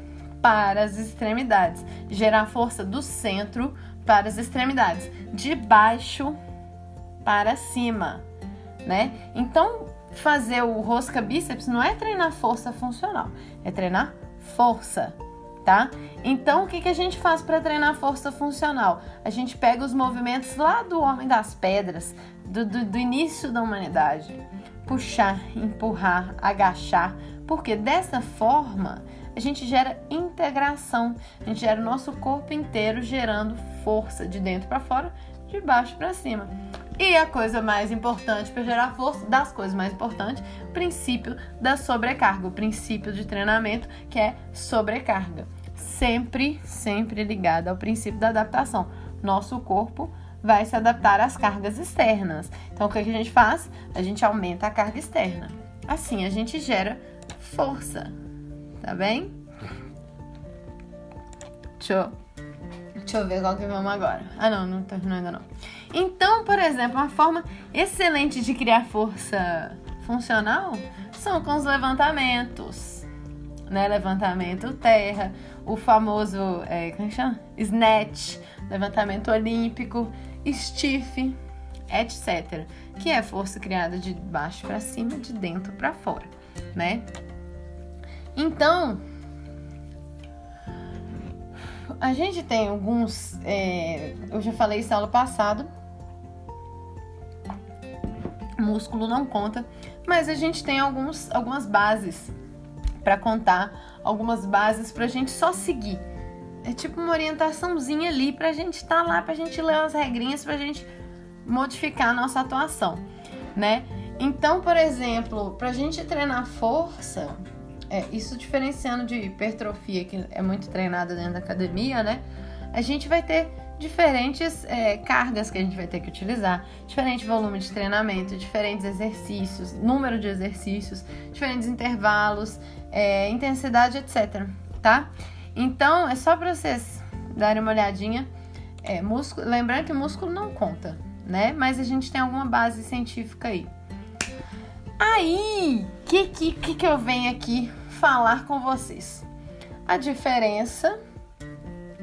para as extremidades. Gerar força do centro para as extremidades. De baixo para cima né? Então, fazer o rosca bíceps não é treinar força funcional, é treinar força, tá? Então, o que, que a gente faz para treinar força funcional? A gente pega os movimentos lá do Homem das Pedras, do, do, do início da humanidade. Puxar, empurrar, agachar, porque dessa forma a gente gera integração, a gente gera o nosso corpo inteiro gerando força de dentro para fora, de baixo para cima. E a coisa mais importante para gerar força, das coisas mais importantes, o princípio da sobrecarga, o princípio de treinamento que é sobrecarga. Sempre, sempre ligado ao princípio da adaptação. Nosso corpo vai se adaptar às cargas externas. Então, o que a gente faz? A gente aumenta a carga externa. Assim, a gente gera força. Tá bem? Deixa eu, deixa eu ver qual que vamos agora. Ah, não, não terminou ainda não. Então, por exemplo, uma forma excelente de criar força funcional são com os levantamentos, né? Levantamento terra, o famoso, é, como é chama? Snatch, levantamento olímpico, stiff, etc. Que é força criada de baixo para cima, de dentro para fora, né? Então, a gente tem alguns. É, eu já falei isso aula passado. Músculo não conta, mas a gente tem alguns, algumas bases para contar, algumas bases para a gente só seguir. É tipo uma orientaçãozinha ali para a gente estar tá lá, para a gente ler as regrinhas, para a gente modificar a nossa atuação, né? Então, por exemplo, para a gente treinar força, é, isso diferenciando de hipertrofia, que é muito treinada dentro da academia, né? A gente vai ter diferentes é, cargas que a gente vai ter que utilizar, diferente volume de treinamento, diferentes exercícios, número de exercícios, diferentes intervalos, é, intensidade, etc. Tá? Então é só para vocês darem uma olhadinha. É, músculo, lembrando que músculo não conta, né? Mas a gente tem alguma base científica aí. Aí, o que, que, que eu venho aqui falar com vocês? A diferença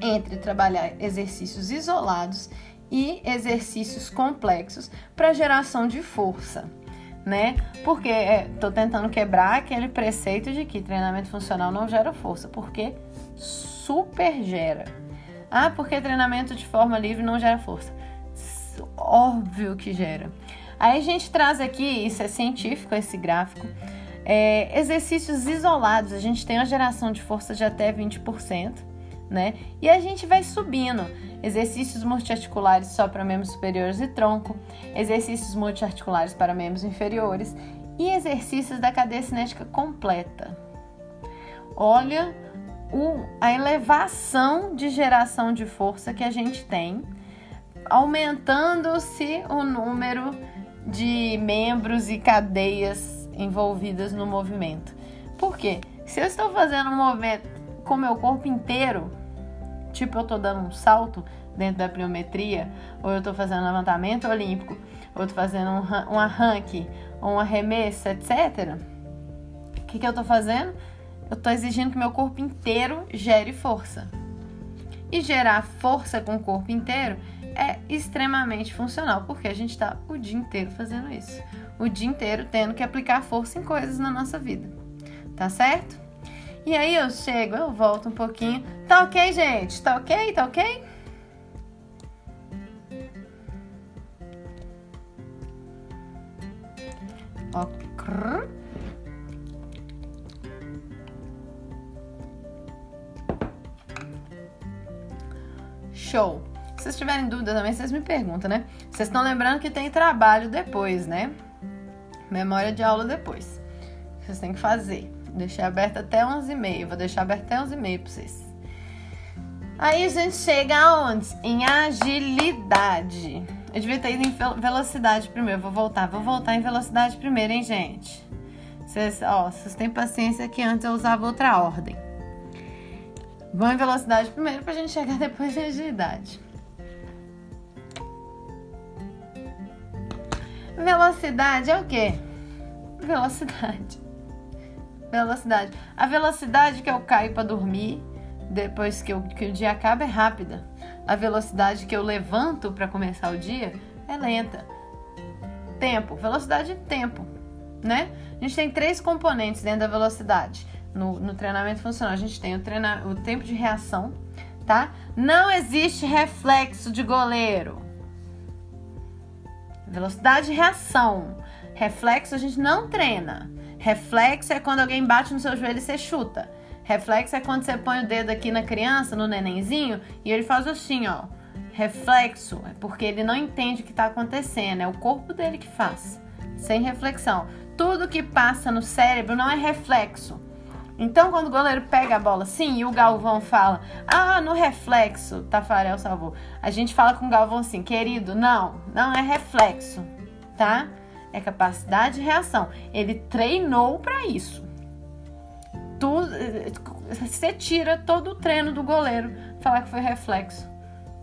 entre trabalhar exercícios isolados e exercícios complexos para geração de força, né? Porque estou é, tentando quebrar aquele preceito de que treinamento funcional não gera força, porque super gera. Ah, porque treinamento de forma livre não gera força. Óbvio que gera. Aí a gente traz aqui, isso é científico, esse gráfico, é, exercícios isolados. A gente tem uma geração de força de até 20%, né? E a gente vai subindo. Exercícios multiarticulares só para membros superiores e tronco, exercícios multiarticulares para membros inferiores e exercícios da cadeia cinética completa. Olha o, a elevação de geração de força que a gente tem, aumentando-se o número de membros e cadeias envolvidas no movimento. Por quê? Se eu estou fazendo um movimento com meu corpo inteiro, tipo eu estou dando um salto dentro da pliometria, ou eu estou fazendo um levantamento olímpico, ou eu estou fazendo um, um arranque, ou um arremesso, etc. O que, que eu estou fazendo? Eu estou exigindo que meu corpo inteiro gere força. E gerar força com o corpo inteiro é extremamente funcional, porque a gente está o dia inteiro fazendo isso. O dia inteiro tendo que aplicar força em coisas na nossa vida. Tá certo? E aí eu chego, eu volto um pouquinho. Tá ok, gente? Tá ok? Tá ok? Ok. Show! Se vocês tiverem dúvida também, vocês me perguntam, né? Vocês estão lembrando que tem trabalho depois, né? Memória de aula depois. Vocês têm que fazer. Deixei aberto até 11h30. Vou deixar aberto até 11h30 pra vocês. Aí a gente chega aonde? Em agilidade. Eu devia ter ido em velocidade primeiro. Vou voltar. Vou voltar em velocidade primeiro, hein, gente? Vocês, ó, vocês têm paciência que antes eu usava outra ordem. Vão em velocidade primeiro pra gente chegar depois em agilidade. Velocidade é o quê? Velocidade. Velocidade. A velocidade que eu caio para dormir depois que, eu, que o dia acaba é rápida. A velocidade que eu levanto para começar o dia é lenta. Tempo. Velocidade e tempo. Né? A gente tem três componentes dentro da velocidade no, no treinamento funcional. A gente tem o, treina, o tempo de reação, tá? Não existe reflexo de goleiro. Velocidade de reação. Reflexo a gente não treina. Reflexo é quando alguém bate no seu joelho e você chuta. Reflexo é quando você põe o dedo aqui na criança, no nenenzinho, e ele faz assim, ó. Reflexo é porque ele não entende o que está acontecendo, é o corpo dele que faz, sem reflexão. Tudo que passa no cérebro não é reflexo. Então, quando o goleiro pega a bola assim e o Galvão fala, ah, no reflexo, Tafarel salvou. A gente fala com o Galvão assim, querido, não, não é reflexo, tá? É capacidade de reação. Ele treinou para isso. Tu, você tira todo o treino do goleiro falar que foi reflexo.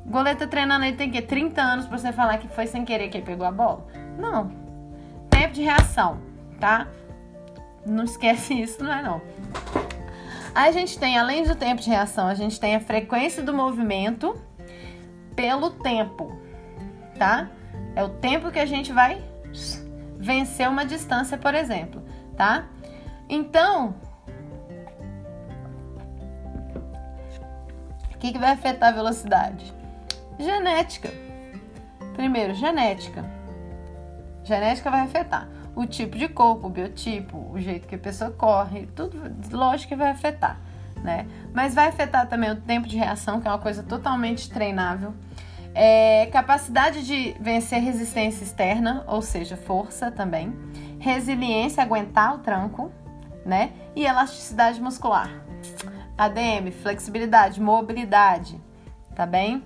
O goleiro tá treinando, ele tem que 30 anos para você falar que foi sem querer que ele pegou a bola? Não. Tempo de reação, tá? Não esquece isso, não é não. A gente tem, além do tempo de reação, a gente tem a frequência do movimento pelo tempo, tá? É o tempo que a gente vai vencer uma distância, por exemplo, tá? Então, O que, que vai afetar a velocidade? Genética. Primeiro, genética. Genética vai afetar o tipo de corpo, o biotipo, o jeito que a pessoa corre, tudo, lógico que vai afetar, né? Mas vai afetar também o tempo de reação, que é uma coisa totalmente treinável. É, capacidade de vencer resistência externa, ou seja, força também. Resiliência, aguentar o tranco, né? E elasticidade muscular. ADM, flexibilidade, mobilidade, tá bem?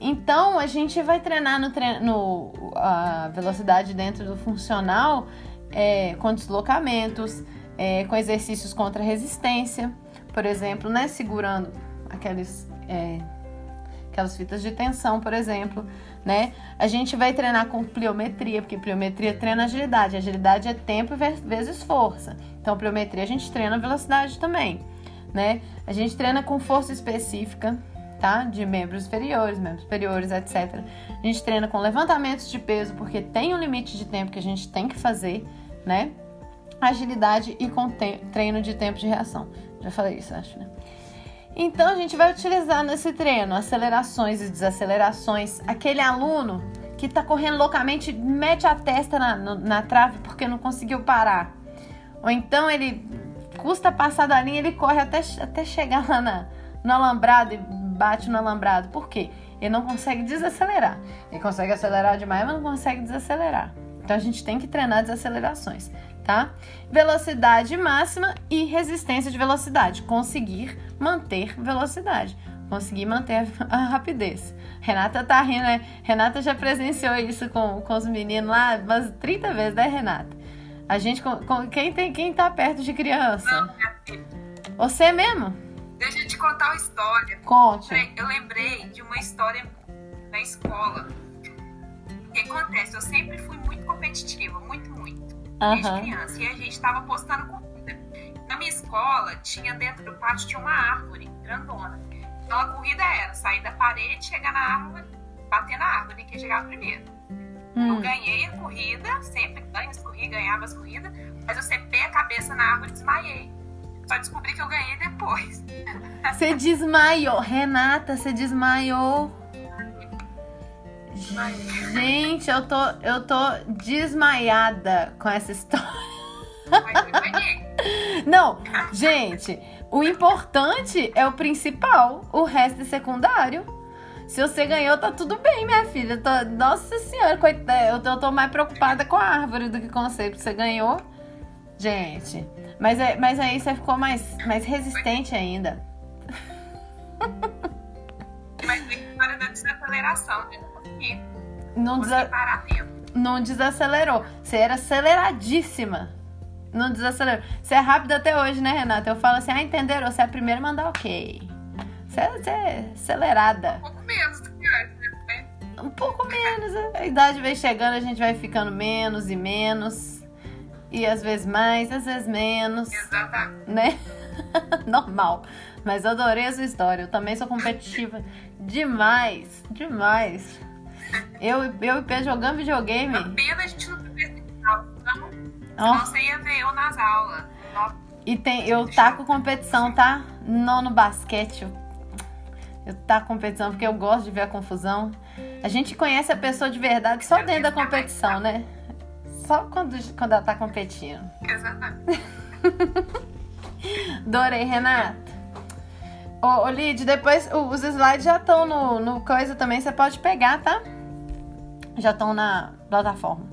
Então a gente vai treinar no, treino, no a velocidade dentro do funcional é, com deslocamentos, é, com exercícios contra resistência, por exemplo, né, segurando aqueles, é, aquelas fitas de tensão, por exemplo, né? A gente vai treinar com pliometria, porque pliometria treina agilidade, agilidade é tempo vezes força. Então, pliometria a gente treina velocidade também, né? A gente treina com força específica, tá? De membros inferiores, membros superiores, etc. A gente treina com levantamentos de peso, porque tem um limite de tempo que a gente tem que fazer, né? Agilidade e com treino de tempo de reação. Já falei isso, acho, né? Então a gente vai utilizar nesse treino acelerações e desacelerações. Aquele aluno que está correndo loucamente mete a testa na, no, na trave porque não conseguiu parar. Ou então ele custa passar da linha, ele corre até, até chegar lá na, no alambrado e bate no alambrado. Por quê? Ele não consegue desacelerar. Ele consegue acelerar demais, mas não consegue desacelerar. Então a gente tem que treinar desacelerações, tá? Velocidade máxima e resistência de velocidade. Conseguir manter velocidade. Conseguir manter a rapidez. Renata tá rindo, né? Renata já presenciou isso com, com os meninos lá umas 30 vezes, né, Renata? A gente, com, com, quem, tem, quem tá perto de criança? Você mesmo? Deixa eu te contar uma história. Conte. Eu lembrei de uma história na escola. O que acontece? Eu sempre fui muito competitiva, muito, muito. Desde Aham. criança. E a gente tava postando corrida. Na minha escola, tinha dentro do pátio tinha uma árvore grandona. Então a corrida era sair da parede, chegar na árvore, bater na árvore, quem chegar primeiro. Eu Hum. ganhei a corrida, sempre ganho as corridas, ganhava as corridas, mas eu cepei a cabeça na árvore e desmaiei. Só descobri que eu ganhei depois. Você desmaiou. Renata, você desmaiou. Gente, eu tô, eu tô desmaiada com essa história. Não, gente, o importante é o principal, o resto é secundário. Se você ganhou, tá tudo bem, minha filha. Tô- nossa senhora, coitada, eu tô, eu tô mais preocupada com a árvore do que com você, porque você ganhou. Gente, mas, é- mas aí você ficou mais, mais resistente ainda. Mas história da desaceleração, né? Consegui. Não, desa- parar a tempo. não desacelerou. Você era aceleradíssima. Não desacelerou. Você é rápida até hoje, né, Renata? Eu falo assim, ah, entenderam? Você é a primeira a mandar ok. Você é, você é acelerada. Um pouco menos do que antes, né? Um pouco menos. A idade vai chegando, a gente vai ficando menos e menos. E às vezes mais, às vezes menos, Exatamente. né? Normal. Mas eu adorei essa história. Eu também sou competitiva demais. Demais. Eu, eu e Pé jogando videogame. Uma pena a gente não senão, Ó. senão você ia ver eu nas aulas. Nossa, E tem, eu taco competição, tá? Não no basquete. Eu, eu taco competição porque eu gosto de ver a confusão. A gente conhece a pessoa de verdade só dentro da competição, né? Só quando, quando ela tá competindo. Exatamente. Adorei, Renata. Ô, ô Lid, depois os slides já estão no, no coisa também, você pode pegar, tá? Já estão na plataforma.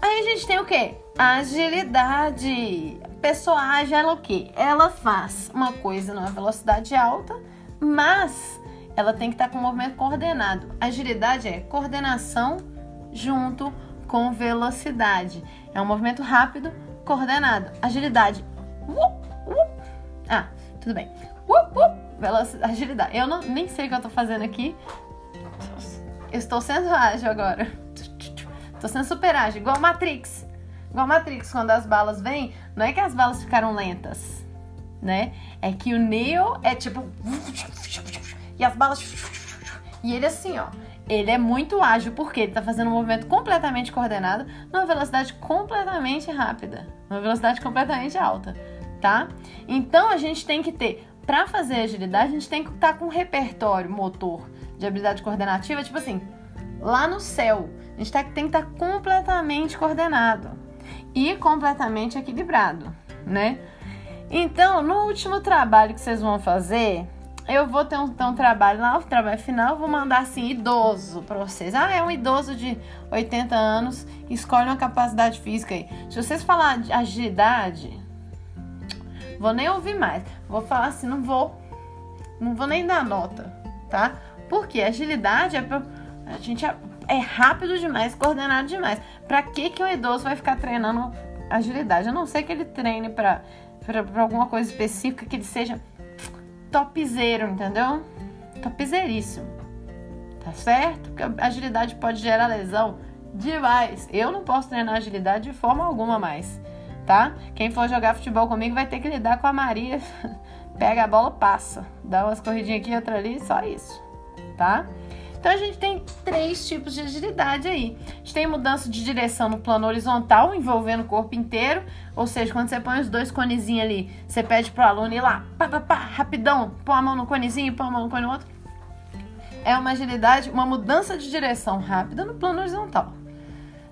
Aí a gente tem o quê? Agilidade. A pessoa ágil, ela o quê? Ela faz uma coisa numa velocidade alta, mas ela tem que estar com o movimento coordenado. Agilidade é coordenação junto com velocidade. É um movimento rápido, coordenado. Agilidade. Up, up. Ah, tudo bem. Up. Velocidade, agilidade. Eu não, nem sei o que eu tô fazendo aqui. Eu estou sendo ágil agora. Tô sendo super ágil, igual Matrix. Igual Matrix, quando as balas vêm, não é que as balas ficaram lentas, né? É que o Neo é tipo. E as balas. E ele assim, ó. Ele é muito ágil porque ele tá fazendo um movimento completamente coordenado numa velocidade completamente rápida, numa velocidade completamente alta, tá? Então a gente tem que ter para fazer agilidade, a gente tem que estar tá com um repertório motor de habilidade coordenativa, tipo assim, lá no céu. A gente tá, tem que estar tá completamente coordenado e completamente equilibrado, né? Então, no último trabalho que vocês vão fazer, eu vou ter um, ter um trabalho lá, o trabalho final, vou mandar assim, idoso para vocês. Ah, é um idoso de 80 anos, escolhe uma capacidade física aí. Se vocês falar de agilidade, vou nem ouvir mais. Vou falar assim, não vou, não vou nem dar nota, tá? Porque agilidade é pra, a gente é, é rápido demais, coordenado demais. Pra que que um idoso vai ficar treinando agilidade? A não ser que ele treine para alguma coisa específica, que ele seja topzero, entendeu? Topzeiríssimo. Tá certo? Porque agilidade pode gerar lesão demais. Eu não posso treinar agilidade de forma alguma mais, tá? Quem for jogar futebol comigo vai ter que lidar com a Maria. Pega a bola, passa. Dá umas corridinhas aqui, outra ali, só isso, tá? Então a gente tem três tipos de agilidade aí. A gente tem mudança de direção no plano horizontal, envolvendo o corpo inteiro. Ou seja, quando você põe os dois conezinhos ali, você pede pro aluno ir lá, pá, pá, pá, rapidão, põe a mão no conezinho, põe a mão no cone no outro. É uma agilidade, uma mudança de direção rápida no plano horizontal.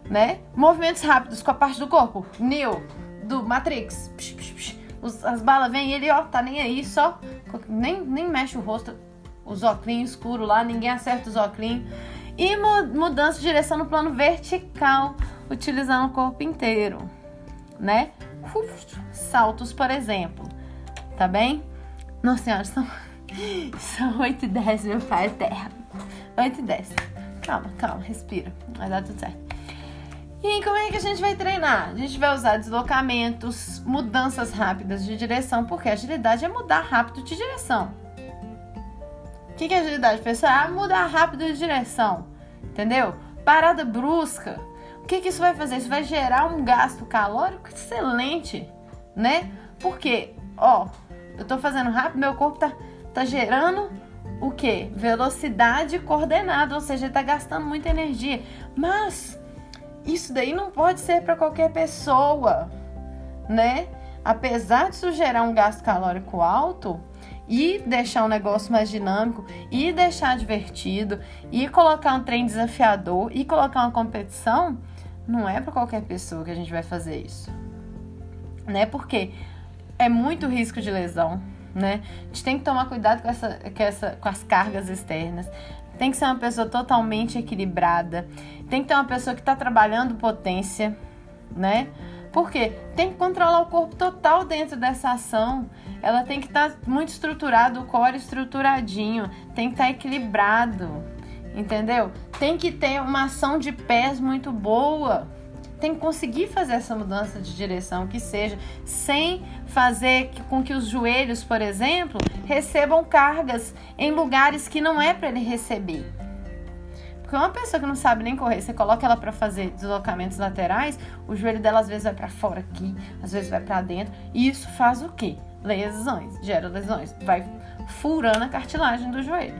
Né? Movimentos rápidos com a parte do corpo. Neo, do Matrix. Psh, psh, psh. As balas vêm e ele, ó, tá nem aí, só. Nem, nem mexe o rosto os óculos escuros lá, ninguém acerta os óculos. E mudança de direção no plano vertical, utilizando o corpo inteiro, né? Uf, saltos, por exemplo, tá bem? Nossa senhora, são, são 8 e 10, meu pai terra. 8 e 10. Calma, calma, respira. Vai dar tudo certo. E como é que a gente vai treinar? A gente vai usar deslocamentos, mudanças rápidas de direção, porque agilidade é mudar rápido de direção. O que, que é agilidade, pessoal? Ah, mudar rápido de direção. Entendeu? Parada brusca. O que, que isso vai fazer? Isso vai gerar um gasto calórico excelente, né? Porque, ó, eu tô fazendo rápido, meu corpo tá, tá gerando o que? Velocidade coordenada, ou seja, ele tá gastando muita energia. Mas isso daí não pode ser para qualquer pessoa, né? Apesar de gerar um gasto calórico alto, e deixar o negócio mais dinâmico, e deixar divertido, e colocar um trem desafiador, e colocar uma competição, não é para qualquer pessoa que a gente vai fazer isso. Né? Porque é muito risco de lesão, né? A gente tem que tomar cuidado com, essa, com, essa, com as cargas externas. Tem que ser uma pessoa totalmente equilibrada. Tem que ter uma pessoa que está trabalhando potência, né? Porque tem que controlar o corpo total dentro dessa ação. Ela tem que estar tá muito estruturado, o core estruturadinho, tem que estar tá equilibrado, entendeu? Tem que ter uma ação de pés muito boa. Tem que conseguir fazer essa mudança de direção que seja sem fazer com que os joelhos, por exemplo, recebam cargas em lugares que não é para ele receber. Porque uma pessoa que não sabe nem correr, você coloca ela para fazer deslocamentos laterais, o joelho dela às vezes vai para fora aqui, às vezes vai para dentro, e isso faz o quê? Lesões, gera lesões, vai furando a cartilagem do joelho,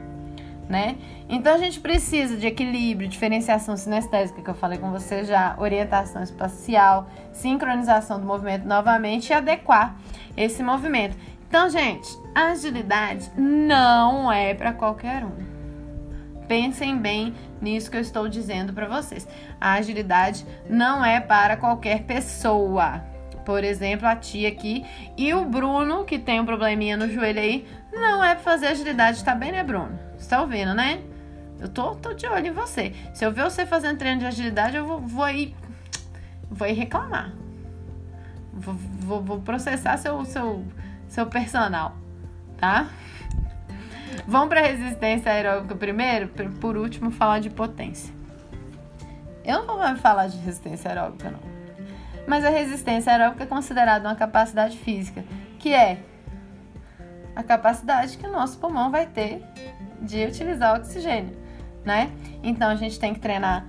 né? Então a gente precisa de equilíbrio, diferenciação sinestésica que eu falei com você já, orientação espacial, sincronização do movimento novamente e adequar esse movimento. Então, gente, agilidade não é para qualquer um. Pensem bem nisso que eu estou dizendo para vocês. A agilidade não é para qualquer pessoa. Por exemplo, a tia aqui e o Bruno, que tem um probleminha no joelho aí, não é para fazer agilidade, tá bem, né, Bruno? Você tá ouvindo, né? Eu tô, tô de olho em você. Se eu ver você fazendo treino de agilidade, eu vou, vou ir. Vou ir reclamar. Vou, vou, vou processar seu, seu, seu personal, tá? Vamos para resistência aeróbica primeiro, por último falar de potência. Eu não vou falar de resistência aeróbica não. Mas a resistência aeróbica é considerada uma capacidade física, que é a capacidade que o nosso pulmão vai ter de utilizar oxigênio, né? Então a gente tem que treinar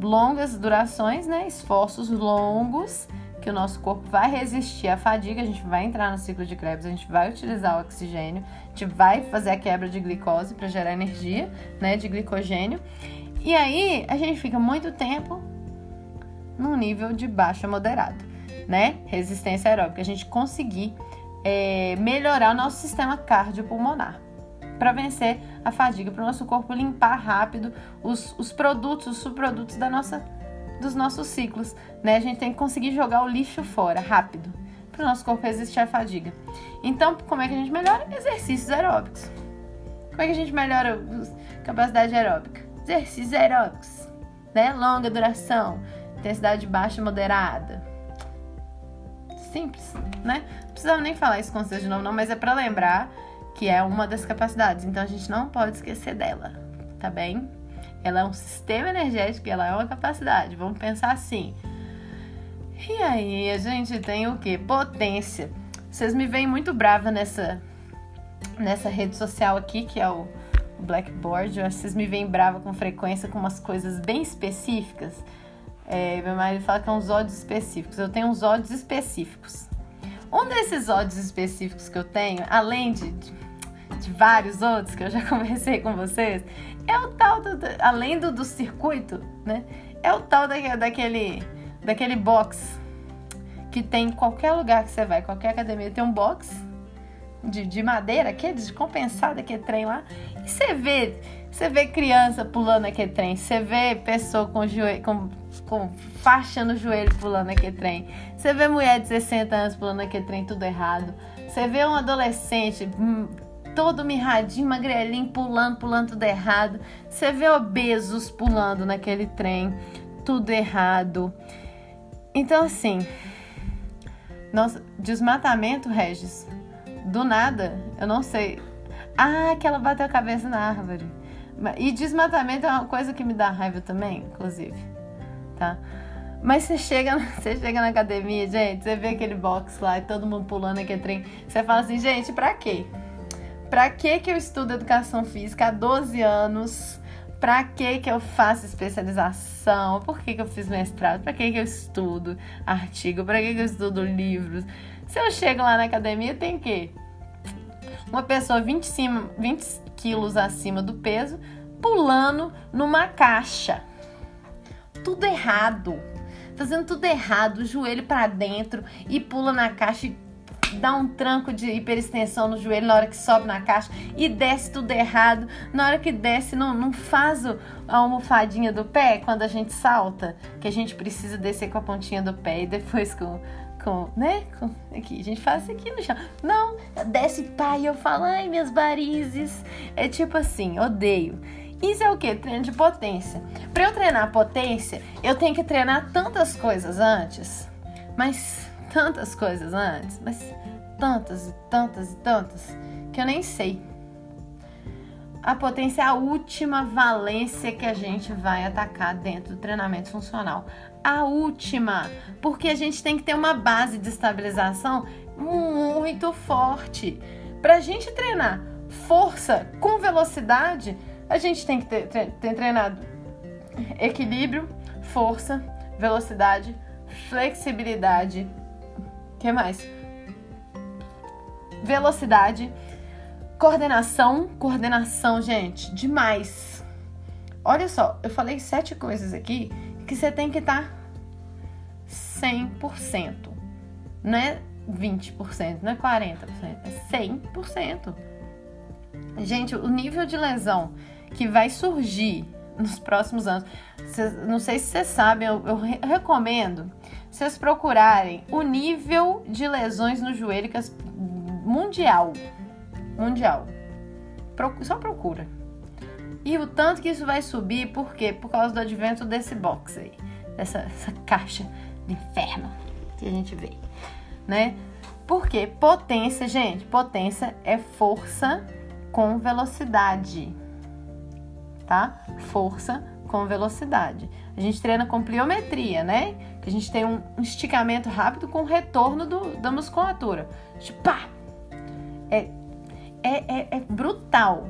longas durações, né? Esforços longos que o nosso corpo vai resistir à fadiga, a gente vai entrar no ciclo de Krebs, a gente vai utilizar o oxigênio, a gente vai fazer a quebra de glicose para gerar energia, né, de glicogênio. E aí a gente fica muito tempo num nível de baixo a moderado, né? Resistência aeróbica, a gente conseguir é, melhorar o nosso sistema cardiopulmonar para vencer a fadiga, para o nosso corpo limpar rápido os, os produtos, os subprodutos da nossa, dos nossos ciclos. Né? A gente tem que conseguir jogar o lixo fora rápido para o nosso corpo resistir à fadiga. Então, como é que a gente melhora? Exercícios aeróbicos. Como é que a gente melhora a capacidade aeróbica? Exercícios aeróbicos, né? Longa duração, intensidade baixa e moderada. Simples, né? Não precisava nem falar com vocês de novo, não, mas é para lembrar que é uma das capacidades. Então a gente não pode esquecer dela, tá bem? Ela é um sistema energético, ela é uma capacidade. Vamos pensar assim. E aí, a gente tem o que? Potência. Vocês me veem muito brava nessa nessa rede social aqui, que é o Blackboard. Vocês me veem brava com frequência com umas coisas bem específicas. É, meu marido fala que é uns ódios específicos. Eu tenho uns ódios específicos. Um desses ódios específicos que eu tenho, além de, de, de vários outros que eu já conversei com vocês, é o tal do, além do, do circuito, né? É o tal da, daquele, daquele box que tem em qualquer lugar que você vai, qualquer academia tem um box de, de madeira, aquele de compensado, aquele trem lá. E você vê, você vê criança pulando aquele trem, você vê pessoa com joelho, com com faixa no joelho pulando aquele trem. Você vê mulher de 60 anos pulando aquele trem tudo errado. Você vê um adolescente hum, todo mirradinho, magrelinho, pulando, pulando tudo errado. Você vê obesos pulando naquele trem, tudo errado. Então, assim, nossa, desmatamento, Regis, do nada, eu não sei. Ah, que ela bateu a cabeça na árvore. E desmatamento é uma coisa que me dá raiva também, inclusive tá? Mas você chega, você chega na academia, gente, você vê aquele box lá e todo mundo pulando aquele trem. Você fala assim, gente, pra quê? Pra que que eu estudo educação física há 12 anos? Pra que que eu faço especialização? Por que que eu fiz mestrado? Pra que que eu estudo artigo? Pra que que eu estudo livros? Se eu chego lá na academia, tem que uma pessoa 20, cima, 20 quilos acima do peso pulando numa caixa tudo errado. Fazendo tudo errado, joelho para dentro e pula na caixa e dá um tranco de hiperextensão no joelho na hora que sobe na caixa e desce tudo errado. Na hora que desce, não, não faz a almofadinha do pé quando a gente salta, que a gente precisa descer com a pontinha do pé e depois com. Com, né? Com, aqui, a gente faz aqui no chão. Não, desce e eu falo, ai, minhas varizes. É tipo assim, odeio. Isso é o que? Treino de potência. Para eu treinar potência, eu tenho que treinar tantas coisas antes, mas tantas coisas antes, mas tantas e tantas e tantas que eu nem sei. A potência é a última valência que a gente vai atacar dentro do treinamento funcional. A última, porque a gente tem que ter uma base de estabilização muito forte. Para a gente treinar força com velocidade, a gente tem que ter, ter treinado equilíbrio, força, velocidade, flexibilidade. Que mais? Velocidade, coordenação, coordenação, gente, demais. Olha só, eu falei sete coisas aqui que você tem que estar tá 100%. Não é 20%, não é 40%, é 100%. Gente, o nível de lesão que vai surgir nos próximos anos. Cês, não sei se vocês sabem, eu, eu recomendo vocês procurarem o nível de lesões no joelho que as, mundial. Mundial. Pro, só procura. E o tanto que isso vai subir, por quê? Por causa do advento desse box aí. Dessa caixa de inferno que a gente vê. Né? Por quê? Potência, gente. Potência é força com velocidade tá? Força com velocidade. A gente treina com pliometria, né? Que a gente tem um esticamento rápido com retorno do, da musculatura. Tipo, pá! É, é, é, é brutal.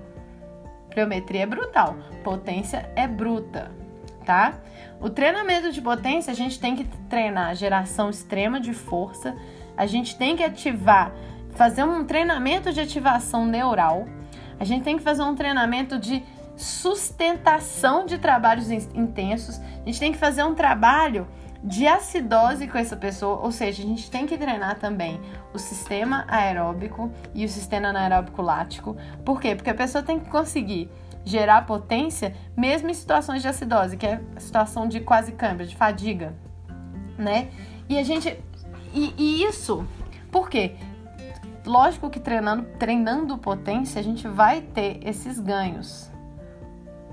Pliometria é brutal. Potência é bruta, tá? O treinamento de potência, a gente tem que treinar geração extrema de força. A gente tem que ativar, fazer um treinamento de ativação neural. A gente tem que fazer um treinamento de sustentação de trabalhos intensos. A gente tem que fazer um trabalho de acidose com essa pessoa, ou seja, a gente tem que treinar também o sistema aeróbico e o sistema anaeróbico lático. Por quê? Porque a pessoa tem que conseguir gerar potência mesmo em situações de acidose, que é a situação de quase câmbio, de fadiga, né? E a gente e, e isso, por quê? Lógico que treinando, treinando potência, a gente vai ter esses ganhos.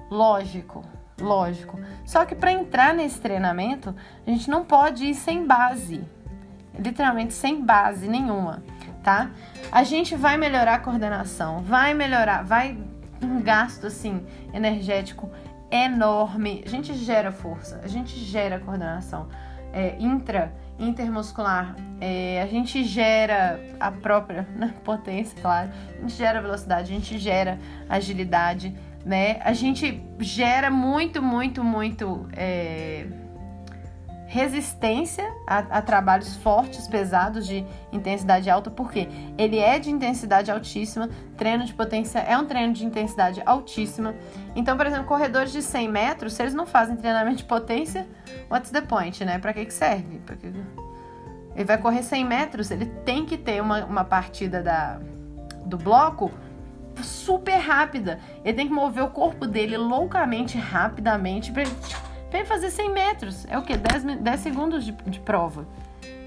Lógico lógico. Só que para entrar nesse treinamento, a gente não pode ir sem base, literalmente sem base nenhuma, tá? A gente vai melhorar a coordenação, vai melhorar, vai um gasto assim energético enorme. A gente gera força, a gente gera coordenação é, intra, intermuscular, é, a gente gera a própria né, potência, claro, a gente gera velocidade, a gente gera agilidade né? A gente gera muito, muito, muito é, resistência a, a, trabalhos fortes, pesados, de intensidade alta, porque ele é de intensidade altíssima, treino de potência é um treino de intensidade altíssima. Então, por exemplo, corredores de 100 metros, se eles não fazem treinamento de potência, what's the point, né? Para que, que serve? Ele vai correr 100 metros, ele tem que ter uma, uma partida da, do bloco super rápida. Ele tem que mover o corpo dele loucamente, rapidamente, pra ele fazer 100 metros. É o que? 10, 10 segundos de, de prova.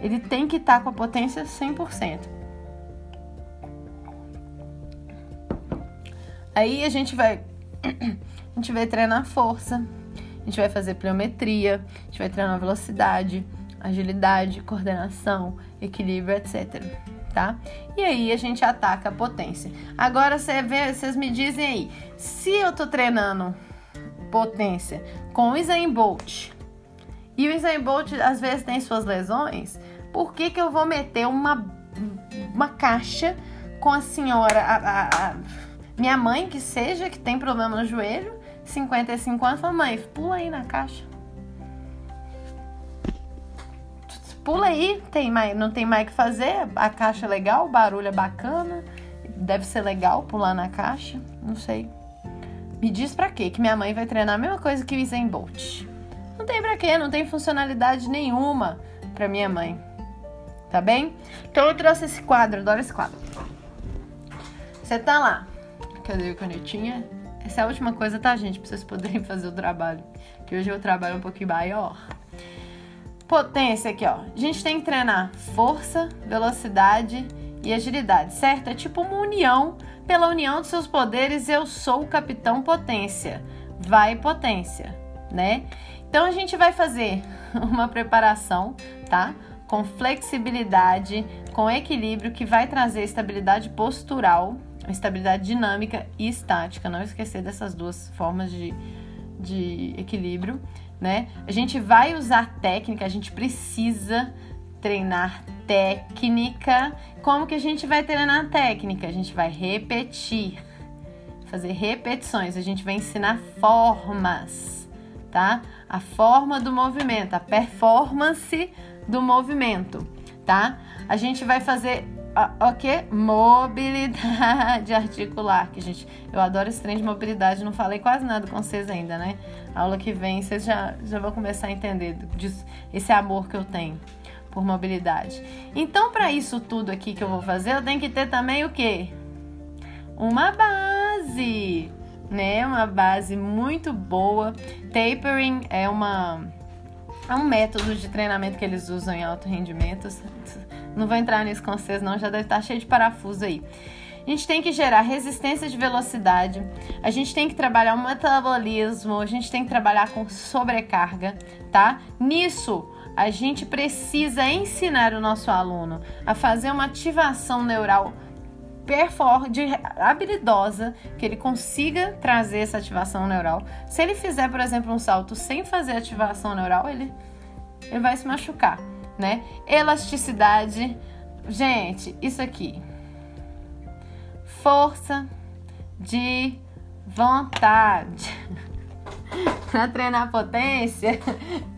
Ele tem que estar tá com a potência 100%. Aí a gente vai a gente vai treinar força, a gente vai fazer pliometria, a gente vai treinar velocidade, agilidade, coordenação, equilíbrio, etc tá? E aí a gente ataca a potência. Agora vocês me dizem aí, se eu tô treinando potência com o Usain Bolt e o Usain Bolt às vezes tem suas lesões, por que que eu vou meter uma, uma caixa com a senhora, a, a, a minha mãe que seja, que tem problema no joelho, 55 anos, fala, mãe, pula aí na caixa. Pula aí, tem mais, não tem mais o que fazer, a caixa é legal, o barulho é bacana, deve ser legal pular na caixa, não sei. Me diz pra quê? Que minha mãe vai treinar a mesma coisa que o Usain Bolt. Não tem pra quê, não tem funcionalidade nenhuma pra minha mãe. Tá bem? Então eu trouxe esse quadro, adoro esse quadro. Você tá lá. Cadê a canetinha? Essa é a última coisa, tá, gente? Pra vocês poderem fazer o trabalho. Que hoje eu trabalho um pouquinho maior. Potência aqui, ó. A gente tem que treinar força, velocidade e agilidade, certo? É tipo uma união. Pela união dos seus poderes, eu sou o capitão potência. Vai potência, né? Então a gente vai fazer uma preparação, tá? Com flexibilidade, com equilíbrio, que vai trazer estabilidade postural, estabilidade dinâmica e estática. Não esquecer dessas duas formas de, de equilíbrio né? A gente vai usar técnica, a gente precisa treinar técnica. Como que a gente vai treinar técnica? A gente vai repetir, fazer repetições, a gente vai ensinar formas, tá? A forma do movimento, a performance do movimento, tá? A gente vai fazer o que? Mobilidade articular. Que, gente, eu adoro esse trem de mobilidade. Não falei quase nada com vocês ainda, né? Aula que vem vocês já, já vão começar a entender disso, esse amor que eu tenho por mobilidade. Então, para isso tudo aqui que eu vou fazer, eu tenho que ter também o quê? Uma base, né? Uma base muito boa. Tapering é uma é um método de treinamento que eles usam em alto rendimento. Não vou entrar nisso com vocês, não, já deve estar cheio de parafuso aí. A gente tem que gerar resistência de velocidade, a gente tem que trabalhar o metabolismo, a gente tem que trabalhar com sobrecarga, tá? Nisso, a gente precisa ensinar o nosso aluno a fazer uma ativação neural de, habilidosa, que ele consiga trazer essa ativação neural. Se ele fizer, por exemplo, um salto sem fazer ativação neural, ele, ele vai se machucar né? Elasticidade. Gente, isso aqui. Força de vontade. pra treinar potência,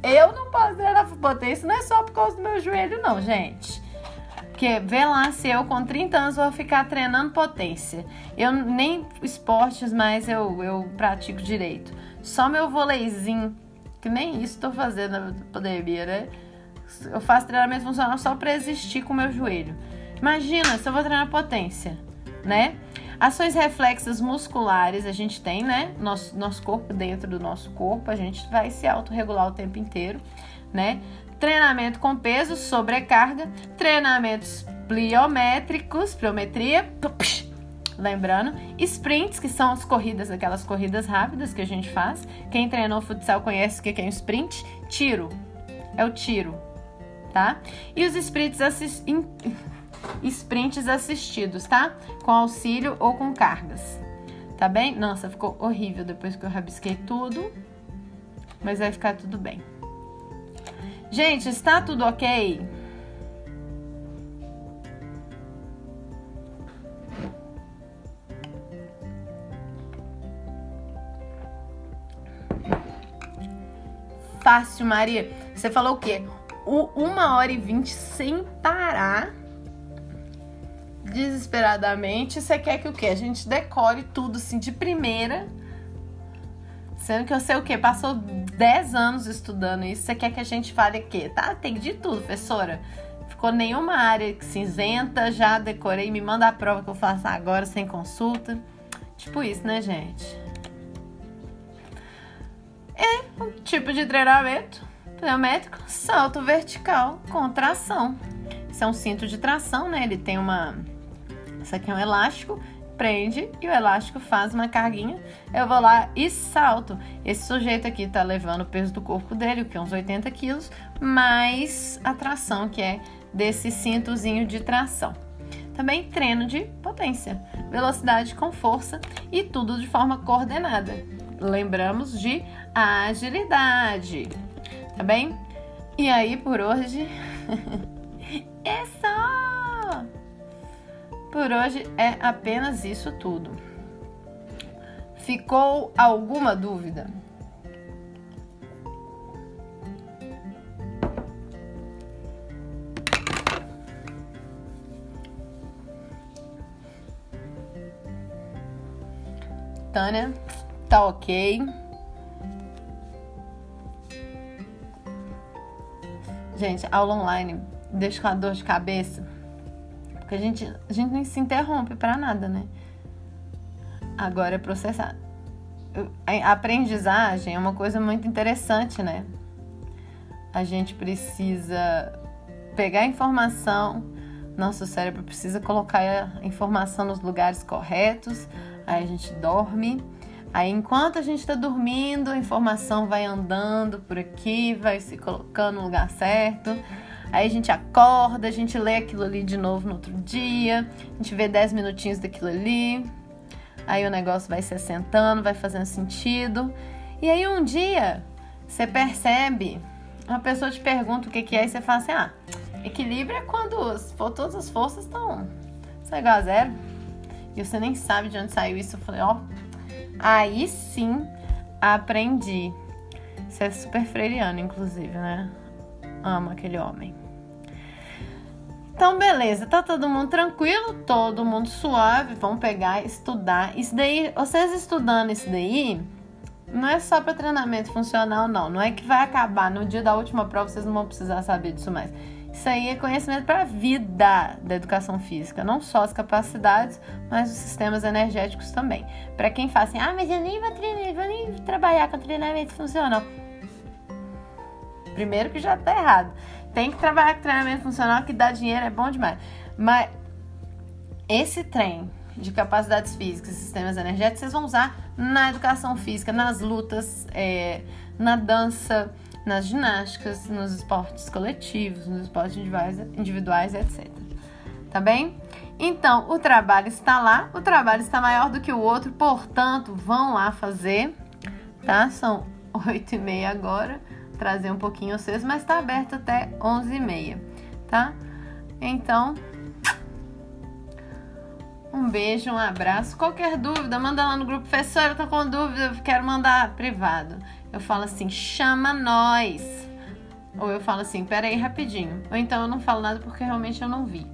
eu não posso treinar potência, não é só por causa do meu joelho, não, gente. Porque vê lá se eu com 30 anos vou ficar treinando potência. Eu nem esportes mais eu, eu pratico direito. Só meu voleizinho que nem isso estou fazendo na pandemia, né? Eu faço treinamento funcional só para existir com o meu joelho. Imagina se eu vou treinar potência, né? Ações reflexas musculares a gente tem, né? Nosso, nosso corpo dentro do nosso corpo, a gente vai se autorregular o tempo inteiro, né? Treinamento com peso, sobrecarga, treinamentos pliométricos, pliometria, lembrando, sprints, que são as corridas, aquelas corridas rápidas que a gente faz. Quem treinou futsal conhece o que é um sprint. Tiro, é o tiro, tá? E os sprints assist sprints assistidos, tá? Com auxílio ou com cargas. Tá bem? Nossa, ficou horrível depois que eu rabisquei tudo. Mas vai ficar tudo bem. Gente, está tudo ok? Fácil, Maria. Você falou o quê? O, uma hora e vinte sem parar desesperadamente, você quer que o quê? A gente decore tudo assim de primeira. Sendo que eu sei o quê? Passou 10 anos estudando isso. Você quer que a gente fale o quê? Tá, tem de tudo, professora. Ficou nenhuma área cinzenta, já decorei, me manda a prova que eu faço agora sem consulta. Tipo isso, né, gente? É um tipo de treinamento pneumétrico, salto vertical com tração. Isso é um cinto de tração, né? Ele tem uma isso aqui é um elástico, prende e o elástico faz uma carguinha. Eu vou lá e salto. Esse sujeito aqui tá levando o peso do corpo dele, que é uns 80 quilos, mais a tração, que é desse cintozinho de tração. Também treino de potência, velocidade com força e tudo de forma coordenada. Lembramos de agilidade, tá bem? E aí por hoje é só! Por hoje é apenas isso tudo. Ficou alguma dúvida? Tânia, tá ok. Gente, aula online deixa com a dor de cabeça porque a gente, a gente nem se interrompe para nada, né? Agora é processar. A aprendizagem é uma coisa muito interessante, né? A gente precisa pegar a informação, nosso cérebro precisa colocar a informação nos lugares corretos, aí a gente dorme. Aí, enquanto a gente está dormindo, a informação vai andando por aqui, vai se colocando no lugar certo. Aí a gente acorda, a gente lê aquilo ali de novo no outro dia, a gente vê 10 minutinhos daquilo ali. Aí o negócio vai se assentando, vai fazendo sentido. E aí um dia você percebe, uma pessoa te pergunta o que, que é e você fala assim: ah, equilíbrio é quando todas as forças estão igual a zero. E você nem sabe de onde saiu isso. Eu falei: ó, aí sim aprendi. Isso é super freiriano, inclusive, né? Amo aquele homem. Então, beleza, tá todo mundo tranquilo, todo mundo suave. Vamos pegar, estudar. Isso daí, vocês estudando isso daí, não é só para treinamento funcional, não. Não é que vai acabar no dia da última prova, vocês não vão precisar saber disso mais. Isso aí é conhecimento para a vida da educação física, não só as capacidades, mas os sistemas energéticos também. Para quem fala assim, ah, mas eu nem vou treinar, vou nem trabalhar com treinamento funcional. Primeiro que já tá errado. Tem que trabalhar com treinamento funcional que dá dinheiro, é bom demais. Mas esse trem de capacidades físicas e sistemas energéticos vocês vão usar na educação física, nas lutas, é, na dança, nas ginásticas, nos esportes coletivos, nos esportes individuais, etc. Tá bem? Então, o trabalho está lá, o trabalho está maior do que o outro, portanto, vão lá fazer, tá? São oito e meia agora trazer um pouquinho vocês, mas está aberto até 11h30, tá? Então, um beijo, um abraço. Qualquer dúvida, manda lá no grupo. Professora, eu tô com dúvida, quero mandar privado. Eu falo assim, chama nós. Ou eu falo assim, pera aí rapidinho. Ou então eu não falo nada porque realmente eu não vi.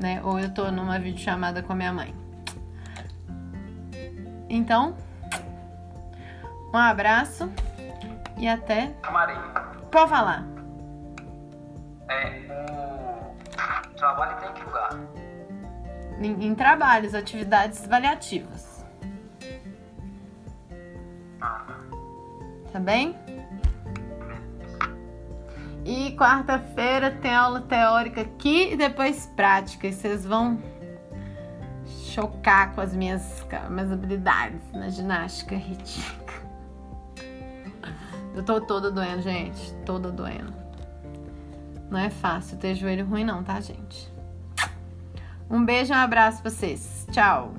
Né? Ou eu tô numa videochamada com a minha mãe. Então, um abraço e até. Maria. Pode falar. É, o trabalho tem que lugar? Em, em trabalhos, atividades avaliativas. Tá bem? E quarta-feira tem aula teórica aqui e depois prática. E vocês vão chocar com as minhas, minhas habilidades na ginástica rítmica. Eu tô toda doendo, gente. Toda doendo. Não é fácil ter joelho ruim, não, tá, gente? Um beijo um abraço pra vocês. Tchau.